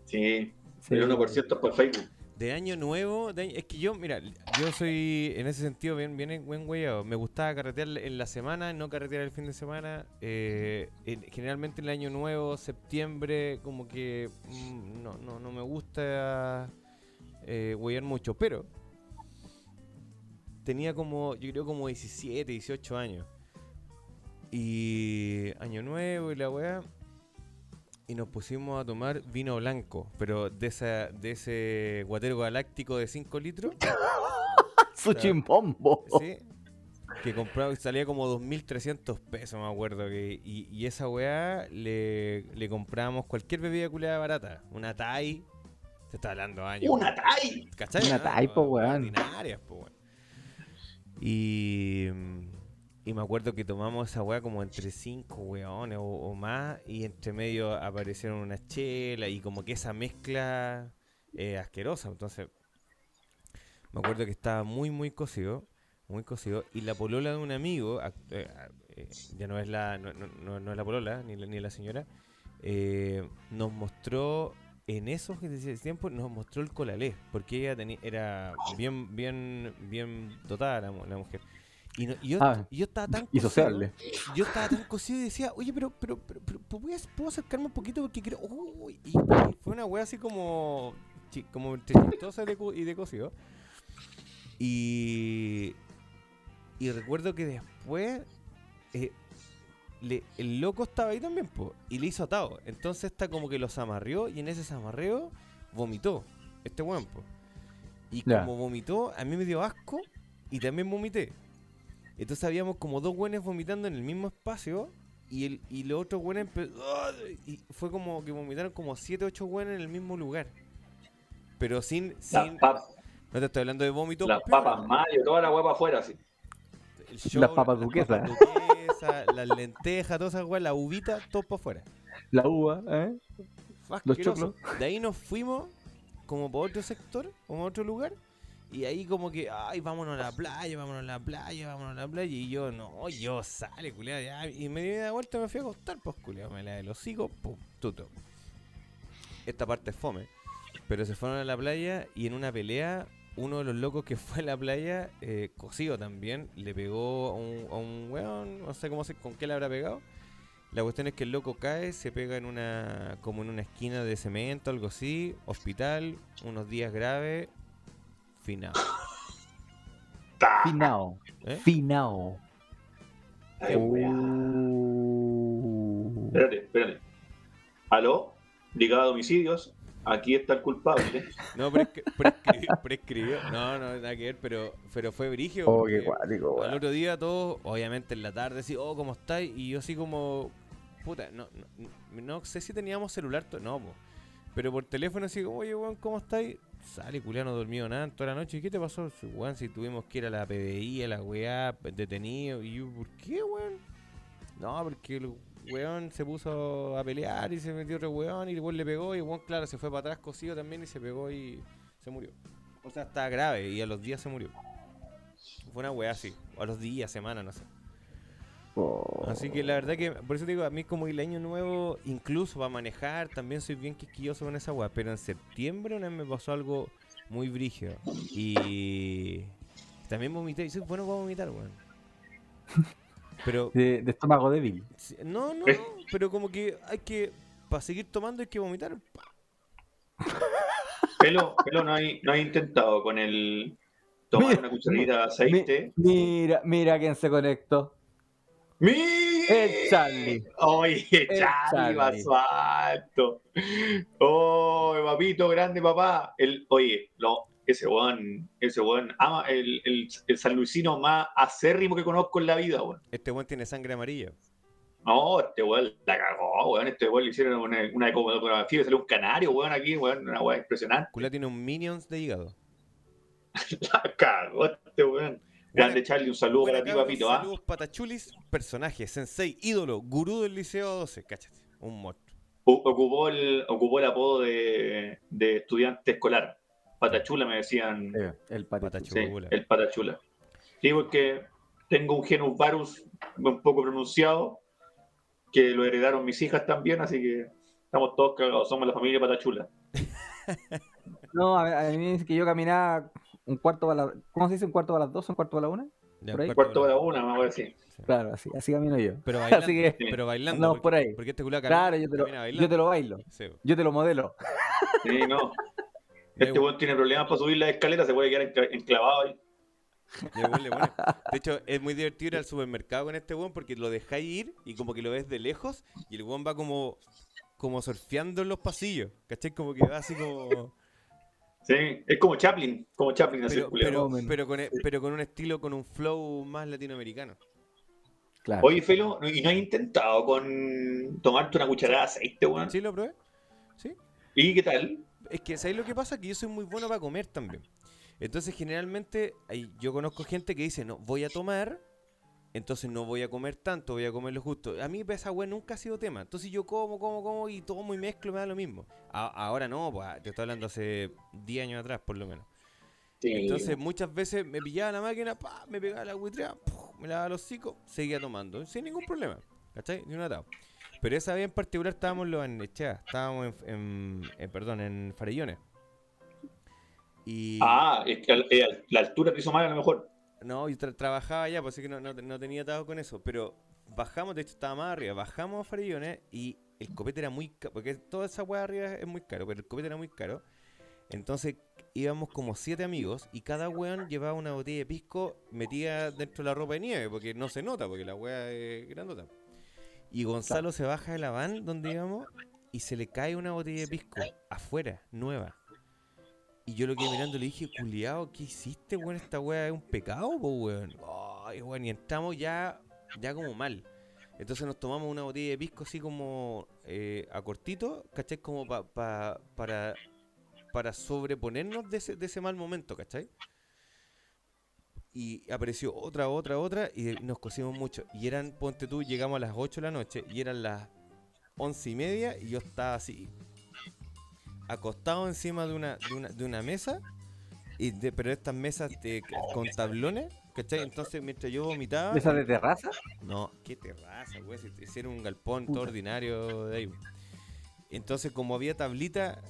sí. Sí. El 1% es por Facebook. De año nuevo, de año- es que yo, mira, yo soy en ese sentido bien, bien buen güeyado. Me gustaba carretear en la semana, no carretear el fin de semana. Eh, en- generalmente el año nuevo, septiembre, como que mm, no, no, no me gusta eh, güeyar mucho, pero tenía como, yo creo como 17, 18 años. Y año nuevo y la weá. Y nos pusimos a tomar vino blanco, pero de esa de ese guatero galáctico de 5 litros, <laughs> Su chimbombo. ¿sí? Que compraba salía como 2.300 pesos, me acuerdo. Que, y, y esa weá le, le compramos cualquier bebida culiada barata. Una Thai, se está hablando años. ¡Una TAI! ¿Cachai? Una Ah, Thai, po, weón. Ordinarias, po, weón. Y, y me acuerdo que tomamos esa weá como entre cinco weones o, más. Y entre medio aparecieron unas chelas y como que esa mezcla eh, asquerosa. Entonces, me acuerdo que estaba muy, muy cocido. Muy cocido. Y la polola de un amigo, eh, eh, ya no es la, no, no- no- es la polola, ni la, ni la señora, nos mostró en esos tiempos nos mostró el colalé, porque ella tenía, era bien, bien, bien dotada la, la mujer. Y, no- y yo, Ah, y yo estaba tan Y cocido, sociable. yo estaba tan cocido y decía, oye, pero, pero, pero, pero, ¿puedo, acercarme un poquito porque creo, uy", y, fue una wea así como, como chistosa y de, co- y de cocido. Y, y recuerdo que después eh, le- el loco estaba ahí también, po, y le hizo atado. Entonces está como que los amarreó y en ese amarreo vomitó este weón. Y como vomitó, a mí me dio asco y también vomité. Entonces habíamos como dos buenos vomitando en el mismo espacio y, el, y los otros empe- ¡Ah! y fue como que vomitaron como 7, 8 weones en el mismo lugar. Pero sin, Las, sin no te estoy hablando de vómito. las pero papas mayo, toda la huepa afuera, así. el show, Las papas las duquesas. duquesas, <laughs> las lentejas, todas esas weas, la uvita, todo para afuera. La uva, ¿eh? Los asqueroso. De ahí nos fuimos como por otro sector, como a otro lugar. Y ahí como que, ay, vámonos a la playa, vámonos a la playa, vámonos a la playa. Y yo, no, yo sale, culiado. Y me di de vuelta me fui a acostar, pues, culiado. Me la del hocico, pum, tuto. Esta parte es fome. Pero se fueron a la playa y en una pelea, uno de los locos que fue a la playa, eh, cocido también, le pegó a un, a un weón, no sé cómo se, con qué le habrá pegado. La cuestión es que el loco cae, se pega en una como en una esquina de cemento, algo así, hospital, unos días graves, final. Ta. Finao. ¿Eh? Finao. Ay. Uh. Espérate, espérate. ¿Aló? Brigada de homicidios. Aquí está el culpable. No, prescri- prescribió, prescribió. No, no, nada que ver, pero, pero fue brigio. Oh, qué cuático, Al otro día todos, obviamente en la tarde, así, oh, ¿cómo estáis? Y yo así como, puta, no, no, no sé si teníamos celular, no, po. Pero por teléfono así, como, oye, weón, ¿cómo estáis? Sale, culiao, no dormido nada toda la noche. ¿Y qué te pasó? Weón, si tuvimos que ir a la PDI, a la weá, detenido. Y yo, ¿por qué, weón? No, porque el weón se puso a pelear y se metió otro weón y el weón le pegó y el weón, claro, se fue para atrás cosido también y se pegó y se murió. O sea, estaba grave y a los días se murió. Fue una weá así, a los días, semanas, no sé. Oh. Así que la verdad que, por eso te digo, a mí como el año nuevo, incluso para manejar, también soy bien quisquilloso con esa weá. Pero en septiembre una vez me pasó algo muy brígido. Y también vomité, y soy bueno para vomitar, weón. <laughs> Pero, De, de estómago débil. no, no, ¿Eh? no, pero como que hay que, para seguir tomando hay que vomitar. Pelo, pelo no hay, no hay intentado con el tomar Mira, una cucharadita de aceite. Mi- mira, mira quién se conectó. ¡Mi! El Charlie. Oye, Charlie, Charlie. vaso alto. Oh, papito, grande papá. El, oye, no, ese weón, ese weón ama el, el, el San Luisino más acérrimo que conozco en la vida, weón. Este weón tiene sangre amarilla. No, este weón la cagó, weón. Este weón le hicieron una, una ecografía y salió un canario, weón, aquí, weón. Una weón impresionante. Culá tiene un minions de hígado. <laughs> La cagó este weón. Grande Charlie, un saludo para ti, papito, ¿ah? Saludos patachulis, personaje, sensei, ídolo, gurú del liceo 12, cáchate, un monstruo. Ocupó el, ocupó el apodo de, de estudiante escolar. Patachula me decían. Eh, el patito. Patachu- Sí, Chula. el patachula. Sí, porque tengo un genus varus un poco pronunciado, que lo heredaron mis hijas también, así que estamos todos cagados, somos la familia patachula. <laughs> No, a, a mí me dice que yo caminaba un cuarto para la... ¿Cómo se dice? ¿Un cuarto para las dos? ¿Un cuarto para la una? Ya, Por ahí. Cuarto de la una, vamos a decir. Claro, así, así camino yo. Pero <laughs> bailando, Así que pero bailando. andamos porque, por ahí. Porque este culá Claro, yo te, lo, yo te lo bailo. Sí. Yo te lo modelo. <laughs> Sí, no. Este weón tiene problemas para subir la escalera, se puede quedar encla- enclavado ahí. <laughs> De hecho, es muy divertido ir al supermercado con este weón porque lo dejáis ir y como que lo ves de lejos y el weón va como, como surfeando en los pasillos. ¿Cachai? Como que va así como. Sí, es como Chaplin, como Chaplin así, Pero, pero, con, e- pero con un estilo, con un flow más latinoamericano. Claro. Oye, Felo, ¿y no has intentado con tomarte una cucharada de aceite, weón? ¿Sí lo probé? ¿Sí? ¿Y qué tal? Es que, ¿sabéis lo que pasa? Que yo soy muy bueno para comer también. Entonces, generalmente, yo conozco gente que dice, no, voy a tomar, entonces no voy a comer tanto, voy a comer lo justo. A mí esa weá nunca ha sido tema. Entonces yo como, como, como y tomo y mezclo, me da lo mismo. A- ahora no, pues, te estoy hablando hace 10 años atrás, por lo menos. Sí. Entonces, muchas veces me pillaba la máquina, pa, me pegaba la buitrea, me lavaba los hocicos, seguía tomando, sin ningún problema. ¿Cachai? Ni un atado. Pero esa vez en particular estábamos en los Barnechea, estábamos en, en- en- perdón, en Farellones. Y Ah, es que eh, la altura te hizo mal a lo mejor. No, yo tra- trabajaba allá, pues así que no, no, no tenía atado con eso. Pero bajamos, de hecho estaba más arriba, bajamos a Farellones y el copete era muy caro, porque toda esa weá arriba es muy caro, pero el copete era muy caro. Entonces íbamos como siete amigos y cada weón llevaba una botella de pisco metida dentro de la ropa de nieve, porque no se nota, porque la weá es grandota. Y Gonzalo se baja de la van donde íbamos y se le cae una botella de pisco afuera, nueva. Y yo lo quedé mirando y le dije, culiao, ¿qué hiciste, weón? Esta weá es un pecado, po, weón. Ay, weón, y entramos ya, ya como mal. Entonces nos tomamos una botella de pisco así como eh, a cortito, ¿cachai? Como pa- pa- para, para sobreponernos de ese, de ese mal momento, ¿cachai? Y apareció otra, otra, otra y nos cosimos mucho. Y eran, ponte tú, llegamos a las 8 de la noche y eran las once y media y yo estaba así, acostado encima de una, de una, de una mesa, y de- pero estas mesas de- con tablones, ¿cachai? Entonces mientras yo vomitaba... ¿Esa de terraza? No, qué terraza, güey. Si si era un galpón todo ordinario de ahí. Entonces, como había tablita,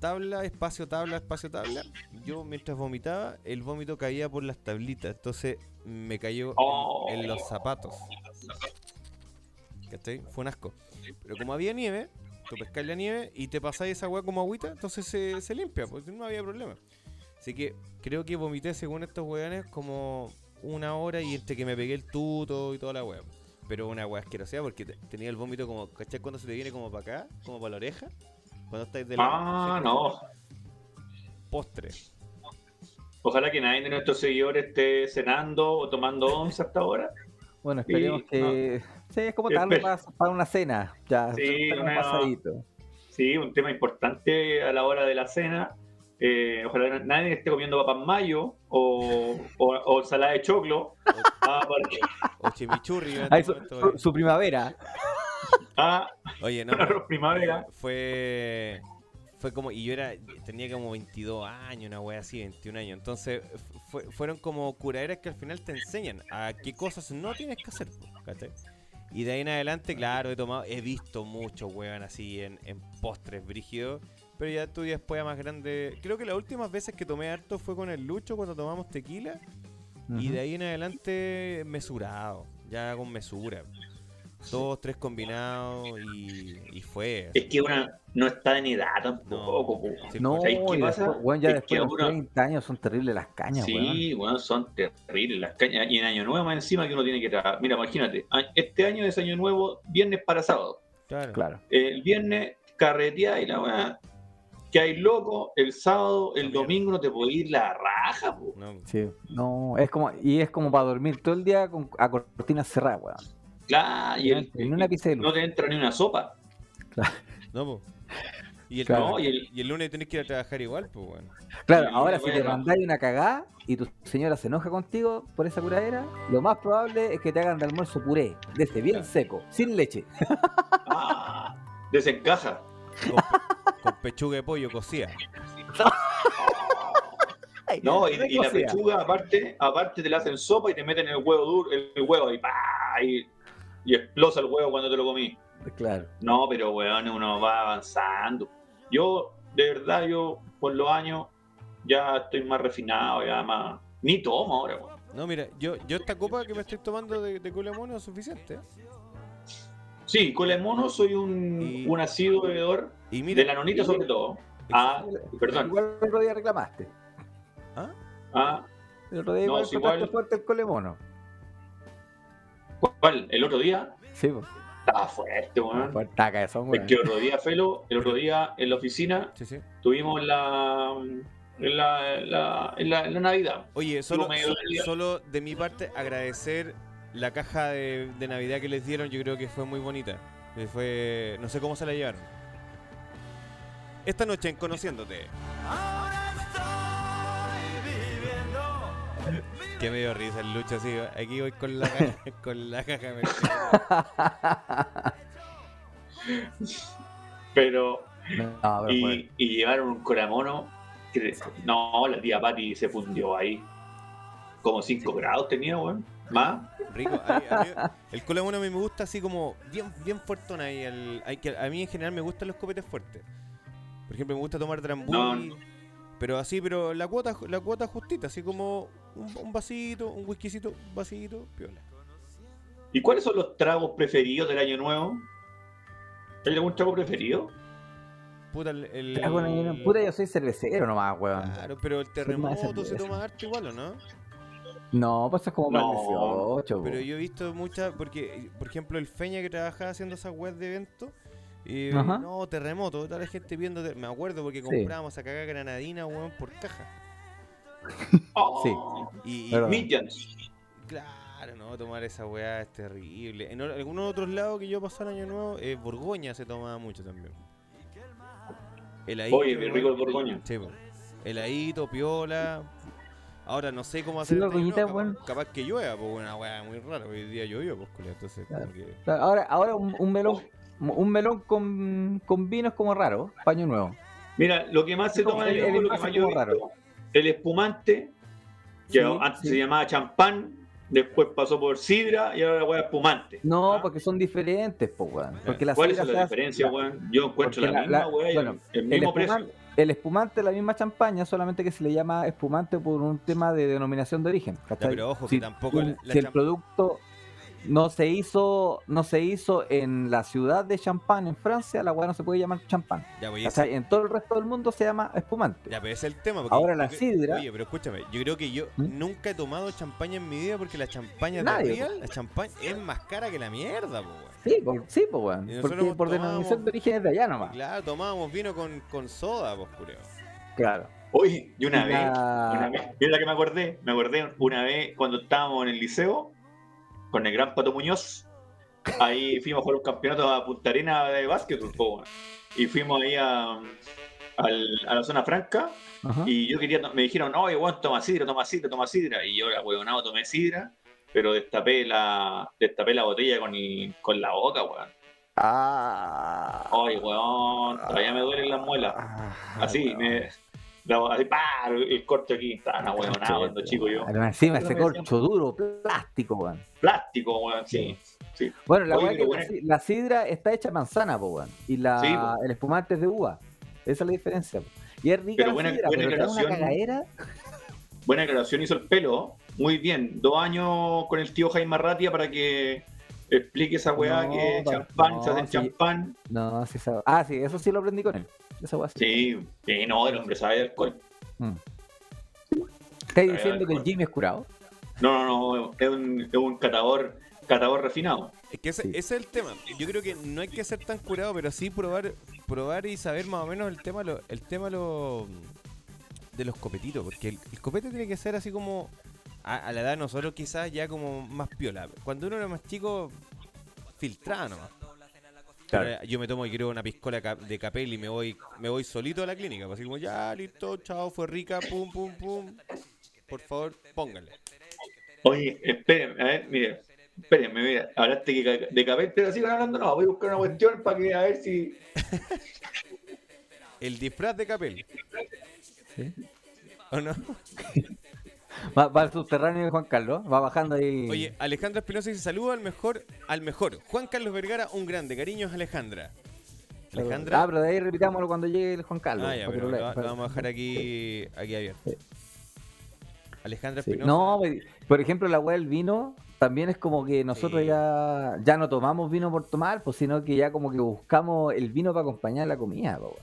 tabla, espacio, tabla, espacio, tabla, yo mientras vomitaba, el vómito caía por las tablitas. Entonces, me cayó en- Oh. en, los zapatos. ¿Cachai? Fue un asco. Pero como había nieve, tú pescas la nieve y te pasáis esa weá como agüita, entonces se, se limpia, pues no había problema. Así que creo que vomité según estos weones como una hora y entre que me pegué el tuto y toda la weá. Pero una weá asquerosa porque te- tenía el vómito como, ¿cachai? Cuando se te viene como para acá, como para la oreja. Cuando estáis de lado. Ah, no. Postre. Ojalá que nadie de nuestros seguidores esté cenando o tomando once hasta ahora. Bueno, esperemos que. Sí, es como tarde Espera. para, para una cena. Ya, Sí, está como una- pasadito. Sí, un tema importante a la hora de la cena. Eh, ojalá nadie esté comiendo papas mayo o, o, o ensalada de choclo. Ah, porque- O chimichurri. en Ay, este su, momento, su- eh. su primavera. ah, Oye, no. <laughs> pero- primavera. fue fue como y yo era tenía como 22 años una wea así 21 años entonces fue- fueron como curaderas que al final te enseñan a qué cosas no tienes que hacer ¿cachai? Y de ahí en adelante claro he tomado he visto muchos weón así en, en postres brígidos. Pero ya tú después más grande. Creo que las últimas veces que tomé harto fue con el Lucho cuando tomamos tequila. Y de ahí en adelante mesurado. Ya con mesura dos tres combinados y, y fue Es que una no está en edad tampoco. po. Sí, No, ¿sabes qué pasa? después, weón, ya Es después que de los ahora- 30 años son terribles las cañas, weón. Sí, bueno, son terribles las cañas. Y en Año Nuevo más encima que uno tiene que trabajar. Mira, imagínate, este año es Año Nuevo, viernes para sábado. claro. Claro. El viernes carreteada y la weá, que hay loco, el sábado, el domingo no te puede ir la raja, po. No, Sí. No, es como, y es como para dormir todo el día con, a cortinas cerradas, weón. Claro, y el- En una pizza de luz. no te entra ni una sopa. <laughs> no, po. Y el, Claro. No, y el- y el lunes tenés que ir a trabajar igual, pues bueno. Claro, ahora si te mandáis una cagada y tu señora se enoja contigo por esa curadera, lo más probable es que te hagan de almuerzo puré, de este bien Claro. seco, sin leche. <laughs> ah, desencaja. Con, pe- con pechuga de pollo cocida. <laughs> No, y, y la pechuga, aparte, aparte te la hacen sopa y te meten el huevo duro, el, el huevo ahí, ¡pah! y, y explosa el huevo cuando te lo comí. Claro. No, pero weón, uno va avanzando. Yo, de verdad, yo por los años ya estoy más refinado, ya más. Ni tomo ahora, weón. No, mira, yo, yo esta copa que me estoy tomando de, de cola mono es suficiente. ¿eh? Sí, con el mono soy un, Y- un asiduo bebedor, Y mira, de la nonita sobre todo. Ah, perdón. Igual el otro día reclamaste. ¿Ah? Ah, El otro día No, igual igual- fuerte el colemono. ¿Cuál? El otro día Sí, pues. estaba fuerte, weón. Fuerte de son, Es weón. que el otro día, Felo, el otro día en la oficina Sí, sí. tuvimos la. En la, en la, en la, en la Navidad. Oye, solo, so- solo de mi parte agradecer la caja de, de Navidad que les dieron. Yo creo que fue muy bonita. Eh, Fue, no sé cómo se la llevaron. Esta noche en Conociéndote. Que me dio risa el Lucho así. Aquí voy con la caja, <laughs> con la caja. Pero. No, pero Y, y llevaron un coramono. Que, no, la tía Patti se fundió ahí. Como 5 grados tenía, weón. Más. Rico. A mí- a mí- el cola mono a mí me gusta así como bien, bien fuertón ahí. el- hay que, a mí en general me gustan los copetes fuertes. Por ejemplo, me gusta tomar drambuie. No. Pero así, pero la cuota, la cuota justita, así como un, un vasito, un whiskycito, un vasito, piola. ¿Y cuáles son los tragos preferidos del año nuevo? ¿Hay algún trago preferido? Puta, el. el- Trago. Puta, yo soy cervecero nomás, weón. Claro, pero el más terremoto se toma harto igual, ¿o no? No, pues eso es como para el No, 18, Pero yo he visto muchas, porque, por ejemplo, el Feña que trabajaba haciendo esas webs de eventos, y Ajá. no, terremoto, toda la gente viendo, ter- me acuerdo porque Sí. comprábamos esa caga granadina, weón, por caja. <laughs> Oh, Sí. Y, y- claro, no, tomar esa weá es terrible. En algunos otros lados que yo pasé el año nuevo, eh, Borgoña se tomaba mucho también. Heladito, Oye, qué rico el Borgoña. Sí, po. Heladito, piola. Ahora no sé cómo Sí, hacer este bueno. capaz, capaz que llueva, pues una weá muy rara. Hoy día llovió, pues culiao, entonces Claro. como que. Ahora, ahora un, un melón, un melón con, con vino es como raro, paño nuevo. Mira, lo que más se toma el- el raro. espumante, que Sí, antes sí. se llamaba champán, después pasó por sidra y ahora la weá es espumante. No, ¿Ah? porque son diferentes, pues, weón. Porque la ¿Cuál es la diferencia, la- weón? Yo encuentro la, la- misma, la- weá, y bueno, el, El, mismo precio. el espumante es la misma champaña, solamente que se le llama espumante por un tema de denominación de origen. Pero ojo, si, que tampoco la, la si el producto no se hizo no se hizo en la ciudad de Champagne, en Francia, la weá no se puede llamar champán. Ya, pues, ese- ¿cachai? En todo el resto del mundo se llama espumante. Ya, pero ese es el tema. porque Ahora la sidra- Oye, pero escúchame, yo creo que yo ¿Mm? nunca he tomado champaña en mi vida porque la champaña Nadie, de Real, la champaña es más cara que la mierda, po, weón. Sí, po- sí, pues, weón. Porque por denominación de origen es de allá nomás. Claro, tomábamos vino con, con soda, pues, cureo. Claro. Oye, y una Y vez, la- una vez, mira que me acordé, me acordé una vez cuando estábamos en el liceo con el gran Pato Muñoz, ahí fuimos a jugar un campeonato a Punta Arena de weón. y fuimos ahí a, al- a la zona franca Ajá. y yo quería, me dijeron, oye, weón, toma sidra, toma sidra, toma sidra, y yo, la huevonado, tomé sidra, pero destapé la, destapé la botella con, el- con la boca, weón. Ah. Ay, weón, todavía me duelen las muelas. Ah, Así, me. La- así, ¡pah! el corte aquí, está una huevonada cuando chico yo. Además, Encima ese Pero corcho duro, plástico, weón. Plástico, weón, sí. sí. Bueno, la Oye, weá pero que buena- la, si- la sidra está hecha de manzana, po, weón. Y la, Sí, po. el espumante es de uva. Esa es la diferencia. po. Y es rica Pero la buena- sidra, buena pero una cagadera. Buena aclaración hizo el pelo. Muy bien. Dos años con el tío Jaime Arratia para que explique esa weá No, que champán, no, se hace en sí. champán. No, sí, esa- Ah, sí, eso sí lo aprendí con él. Esa weá sí. Sí, no, el hombre sabe de alcohol. Mm. ¿Estáis diciendo que el. Jimmy es curado? No, no, no, es un, es un catador, catador refinado. Es que ese, Sí. ese es el tema. Yo creo que no hay que ser tan curado, pero sí probar probar y saber más o menos el tema lo, el tema lo, de los copetitos. Porque el, el copete tiene que ser así como a, a la edad de nosotros quizás ya como más piola. Cuando uno era más chico, filtrado nomás. Yo me tomo y creo una piscola de capel y me voy me voy solito a la clínica. pues Así como, ya, listo, chao, fue rica, pum, pum, pum. Por favor, pónganle. Oye, espérenme, a ver, mire, espérenme, mira, hablaste que de cabel, pero sigan hablando, no, voy a buscar una cuestión para que a ver si. <laughs> El disfraz de capel. Sí. ¿O no? <laughs> Va, va al subterráneo de Juan Carlos, va bajando ahí. Oye, Alejandra Espinosa dice saludo al mejor, al mejor. Juan Carlos Vergara, un grande. Cariños, Alejandra. Alejandra. Ah, pero de ahí repitámoslo cuando llegue el Juan Carlos. Ah, ya, pero lo vamos a dejar aquí, aquí abierto. Alejandra Sí. Espinosa. No, por ejemplo, la weá del vino también es como que nosotros Sí. ya, ya no tomamos vino por tomar, pues sino que ya como que buscamos el vino para acompañar la comida, po,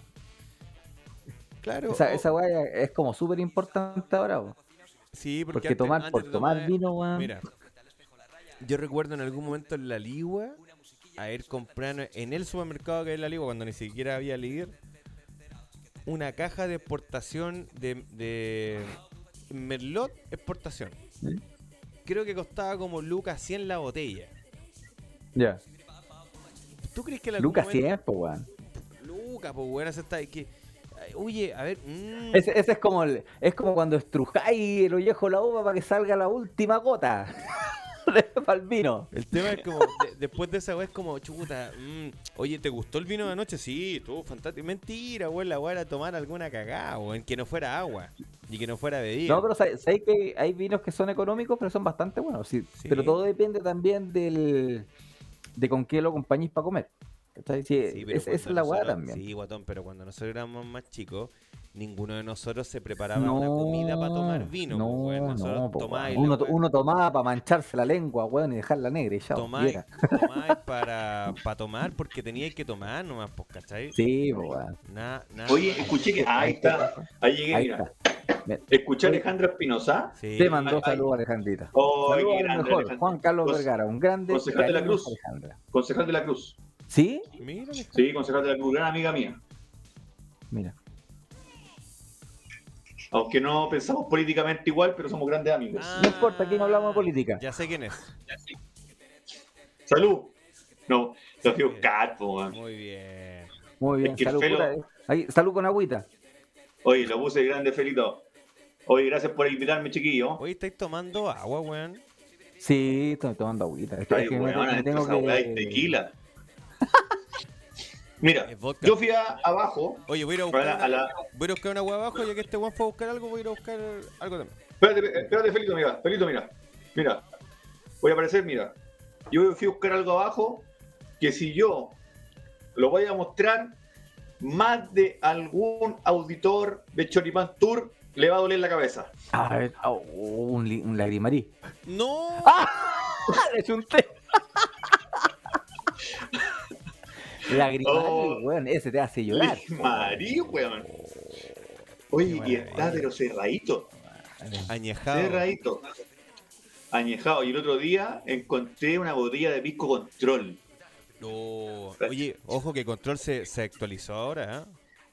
claro. Esa, o- esa weá es como súper importante ahora, po. Sí, porque, porque antes- tomar antes por tomar vino, weón. Mira, yo recuerdo en algún momento en la Ligua haber comprado en el supermercado que es la Ligua, cuando ni siquiera había líder, una caja de exportación de, de Merlot exportación. ¿Sí? Creo que costaba como Lucas 100 la botella. Ya. ¿Tú crees que algún Lucas momento- 100, pues weón. Lucas, pues weón, está que Oye, a ver, mm, Ese, ese es como el- es como cuando estrujáis el ollejo la uva para que salga la última gota <laughs> para el vino. el tema es como, de- después de esa weá es como, chuta, mm, oye, ¿te gustó el vino de anoche? Sí, estuvo fantástico. Mentira, weón, la weá era tomar alguna cagada, weón, que no fuera agua y que no fuera bebida. No, pero sabéis sabéis que hay vinos que son económicos, pero son bastante buenos. sí. Sí. Pero todo depende también del de con qué lo acompañéis para comer. Sí, Sí, pero es- esa es cuando la weá también. Sí, guatón, pero cuando nosotros éramos más chicos, ninguno de nosotros se preparaba una comida para tomar vino. No, pues, weón. Nosotros no, po, tomáis weón. la uno, tomaba para mancharse la lengua, weón, y dejarla negra y ya. tomáis, <laughs> tomáis para, para tomar porque teníais que tomar nomás, pues, ¿cachai? Sí, weón. Oye, escuché que. Ahí está, ahí llegué, Ahí mira. está. Escuché a Alejandra Espinosa. Sí. Te mandó saludos, Alejandrita. Oh, Saludos qué al grande, mejor, Alejandra. Juan Carlos Vergara, un grande. concejal de la Cruz. Alejandra. Concejal de la Cruz. ¿Sí? Mira, mijo. Sí, concejal de la Cruz, gran amiga mía. Mira. Aunque no pensamos políticamente igual, pero somos grandes amigos. No importa, aquí no hablamos de política. Ya sé quién es. Salud. No, Sofía Oscar, po, weón. Muy bien. Muy bien, Es que el salud, puta, eh. Ahí, salud con agüita. Oye, lo puse grande, Felito. Oye, gracias por invitarme, chiquillo. Hoy estáis tomando agua, weón. Sí, estoy tomando agüita. Es que- Ay, es que me, weón, me tengo que... tequila. Mira, yo fui a- abajo. Oye, voy a ir a a buscar, la- una, a la- voy a ir a buscar una agua abajo, ya que este weón fue a buscar algo, voy a ir a buscar algo también. Espérate, espérate, Felito, mira, Felito, mira. Mira, voy a aparecer, mira. Yo fui a buscar algo abajo que si yo lo voy a mostrar, más de algún auditor de Choripán Tour le va a doler la cabeza. A ver, oh, un, lagrimarí. ¡No! <laughs> Le chunté. <laughs> Lagrimarí, Oh. weón, ese te hace llorar. Marí, weón. Oye, y está pero cerradito. Añejado. Cerradito. Añejado. Y el otro día encontré una botella de pisco control. No. Oye, ojo que Control se, se actualizó ahora, ¿eh?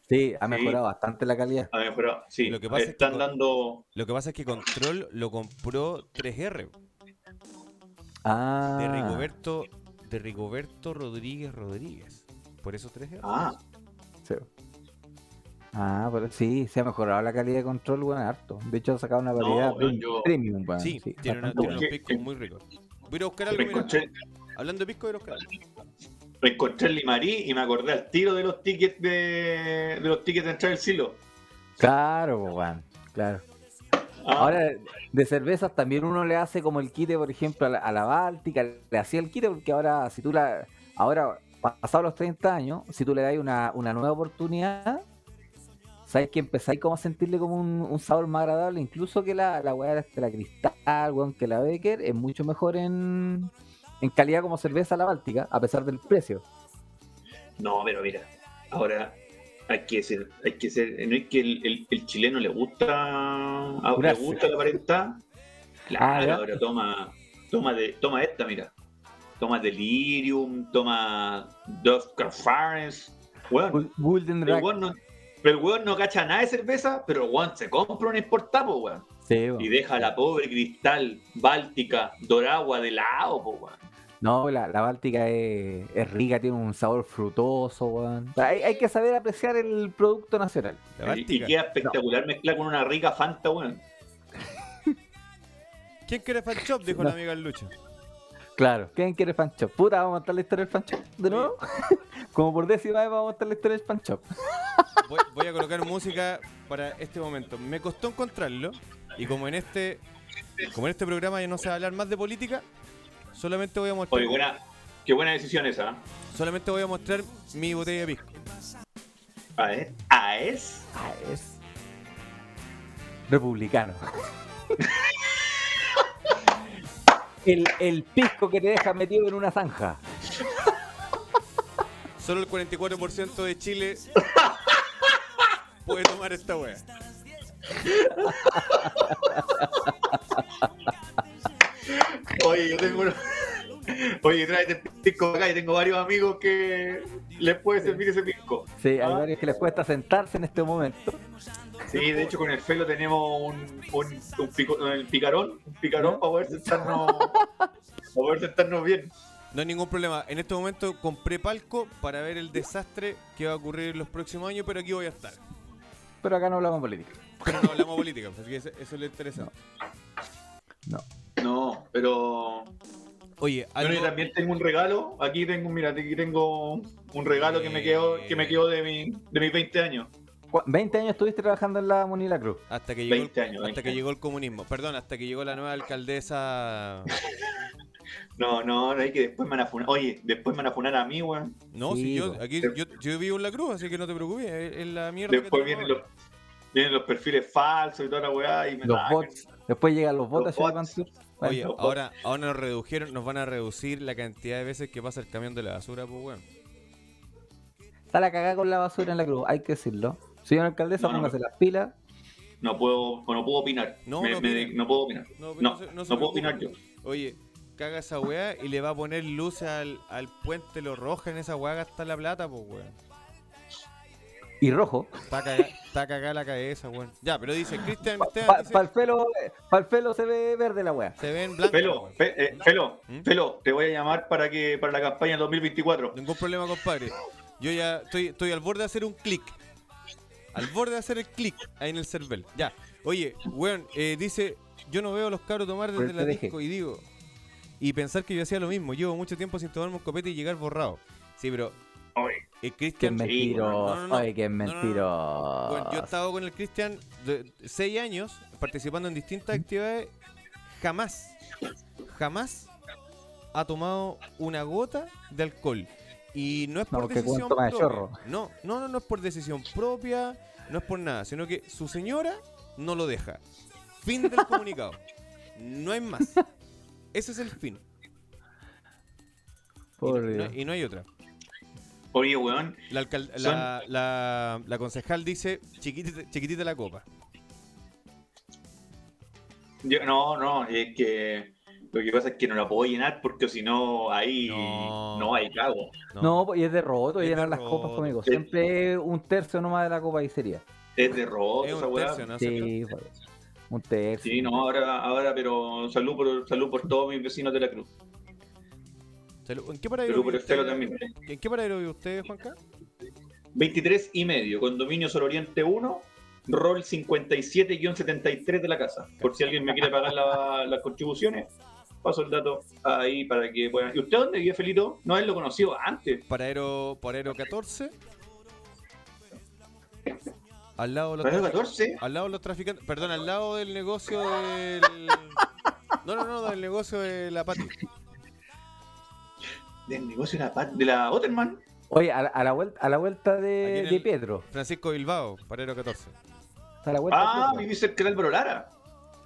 Sí, ha mejorado bastante la calidad. A mejorado. Sí, Lo que pasa es que están dando. Lo que pasa es que Control lo compró 3R Ah, de Rigoberto, de Rigoberto Rodríguez Rodríguez. Por eso 3R. Ah, sí. Ah, pero sí, se ha mejorado la calidad de control, weón, harto. De hecho, ha sacado una variedad weón, premium, yo- premium, weón. sí, sí, tiene, una- tiene bueno. unos piscos muy ricos. Voy a buscar algo, Hablando de pisco, voy a ir a buscar algo. me encontré el Limarí y me acordé al tiro de los tickets de, de los tickets de entrar al silo. Claro, weón, claro. Ah, Ahora, de cervezas también uno le hace como el quite, por ejemplo, a la, a la Báltica, le hacía el quite porque ahora, si tú la. Ahora, pasados los 30 años, si tú le das una, una nueva oportunidad, sabes que empezáis como a sentirle como un, un sabor más agradable, incluso que la, la weá de la Cristal, weón, que la Becker, es mucho mejor en, en calidad como cerveza la Báltica, a pesar del precio. No, pero mira, ahora hay que ser, hay que ser, no es que el, el- el chileno le gusta, le gusta la aparentar. Claro, Ah, ¿ya? ahora toma, toma de, toma esta, mira. Toma Delirium, toma Carfares. Bueno, Gul- Golden el weón no, el weón no cacha nada de cerveza, pero el weón se compra un exportapo, weón. Sí, weón. Y deja la pobre cristal, báltica, doragua de lado, po, weón. No, la, la Báltica es, es rica, tiene un sabor frutoso, weón. Hay, hay que saber apreciar el producto nacional. La Y, y Báltica. queda espectacular mezclar con una rica Fanta, weón. ¿Quién quiere fan shop? Dijo No. la amiga Lucha. Claro. ¿Quién quiere fan shop? Puta, vamos a montar la historia del fan shop. ¿De nuevo? <laughs> Como por décima vez vamos a montar la historia del fan shop. <laughs> Voy, voy a colocar música para este momento. Me costó encontrarlo. Y como en este como en este programa ya no se va a hablar más de política, solamente voy a mostrar Oye, buena, qué buena decisión esa. ¿eh? solamente voy a mostrar mi botella de pisco. A ver, ah, es. Ah, es. Republicano. <laughs> el, el pisco que te deja metido en una zanja. Solo el 44% de Chile puede tomar esta wea. Oye, yo tengo uno. <laughs> Oye, tráete el pisco acá y tengo varios amigos que les puede servir ese pisco. Sí, hay Ah. varios que les cuesta sentarse en este momento. Sí, de hecho con el Felo tenemos un, un, un pico- el picarón, un picarón para poder sentarnos, para poder sentarnos bien. No hay ningún problema. En este momento compré palco para ver el desastre que va a ocurrir en los próximos años, pero aquí voy a estar. Pero acá no hablamos política. Pero no hablamos política, así que eso, eso es lo interesante. No. No, pero Oye, Bueno, algo, y también tengo un regalo. Aquí tengo, mira, aquí tengo un regalo que me quedó, que me quedó de, mi, de mis 20 años. ¿Cu- 20 años estuviste trabajando en la Munila Cruz. hasta que llegó, el- 20 años, hasta 20 que llegó el comunismo. Perdón, hasta que llegó la nueva alcaldesa. <laughs> No, no, no hay que después me van a funar. Oye, después me van a funar a mí, weón. No, Sí, si yo, aquí, yo, yo vivo en la cruz, así que no te preocupes. Es, la mierda. que Después tenemos vienen los, vienen los perfiles falsos y toda la weá. Y me Los bots. Después llegan los bots. Los bots. Oye, Bueno, ahora, ahora nos redujeron, nos van a reducir la cantidad de veces que pasa el camión de la basura, pues weón. Está la cagada con la basura en la cruz, hay que decirlo. Señor alcaldesa, No, no, póngase las pilas. No puedo, no puedo opinar. No, Me- no me- no puedo opinar. No, No, se- no se puedo opinar yo. Oye, caga esa weá y le va a poner luces al, al puente Lo Roja en esa weá gastar la plata, pues weón. Y rojo. Está cagada, la cabeza, weón. Ya, pero dice, Cristian Esteban Para dice, el pelo, pa'l pelo se ve verde la wea. se weón. fe- eh, Felo, ¿Mm? Felo, te voy a llamar para que para la campaña 2024. Ningún problema, compadre. Yo ya estoy, estoy al borde de hacer un clic. Al borde de hacer el clic ahí en el cervel. Ya. Oye, weón, eh, dice, yo no veo a los cabros tomar desde el la disco y digo, y pensar que yo hacía lo mismo. Llevo mucho tiempo sin tomarme un copete y llegar borrado. Sí, pero el Cristian... mentiroso. no, no, no. Ay, que No, no, no. mentiroso. Bueno, yo he estado con el Cristian 6 años participando en distintas actividades. Jamás, jamás ha tomado una gota de alcohol. Y no es por decisión propia. No, no, no, no es por decisión propia, no es por nada, sino que su señora no lo deja. Fin del <laughs> comunicado. No hay más. Ese es el fin. Y Por no, Dios. y no hay otra. Oye, weón, La, alcal- Son- la, la- la concejal dice chiquitita, chiquitita la copa. yo- no, no, es que lo que pasa es que no la puedo llenar porque si no, ahí No. no. hay cago. No, pues, y es de roto Es de llenar las copas, roto. pues. Siempre un tercio nomás de la copa y sería. Es de robo Es esa un weá. tercio, ¿no? Sí, pues, un tercio. Sí, no, ahora, ahora, pero salud por, salud por todos mis vecinos de la cruz. ¿En qué paradero vive usted? también. ¿En qué paradero vive usted, Juanca? 23 y medio, condominio Sol Oriente 1, rol 57-73 de la casa. Por si alguien me quiere pagar la- las contribuciones, paso el dato ahí para que puedan. ¿Y usted dónde vive, Felito? No, él lo conoció antes. Paradero, paradero 14. Al lado de los ¿Paradero trafic- 14? Al lado de los traficantes. Perdón, al lado del negocio del. <laughs> No, no, no, del negocio de la Pati. Del negocio de la, de la Otterman. Oye, a la, a la vuelta, a la vuelta de, de Pietro. Francisco Bilbao, paradero 14. A la vuelta Ah, Pietro. viví cerca del Álvaro Lara.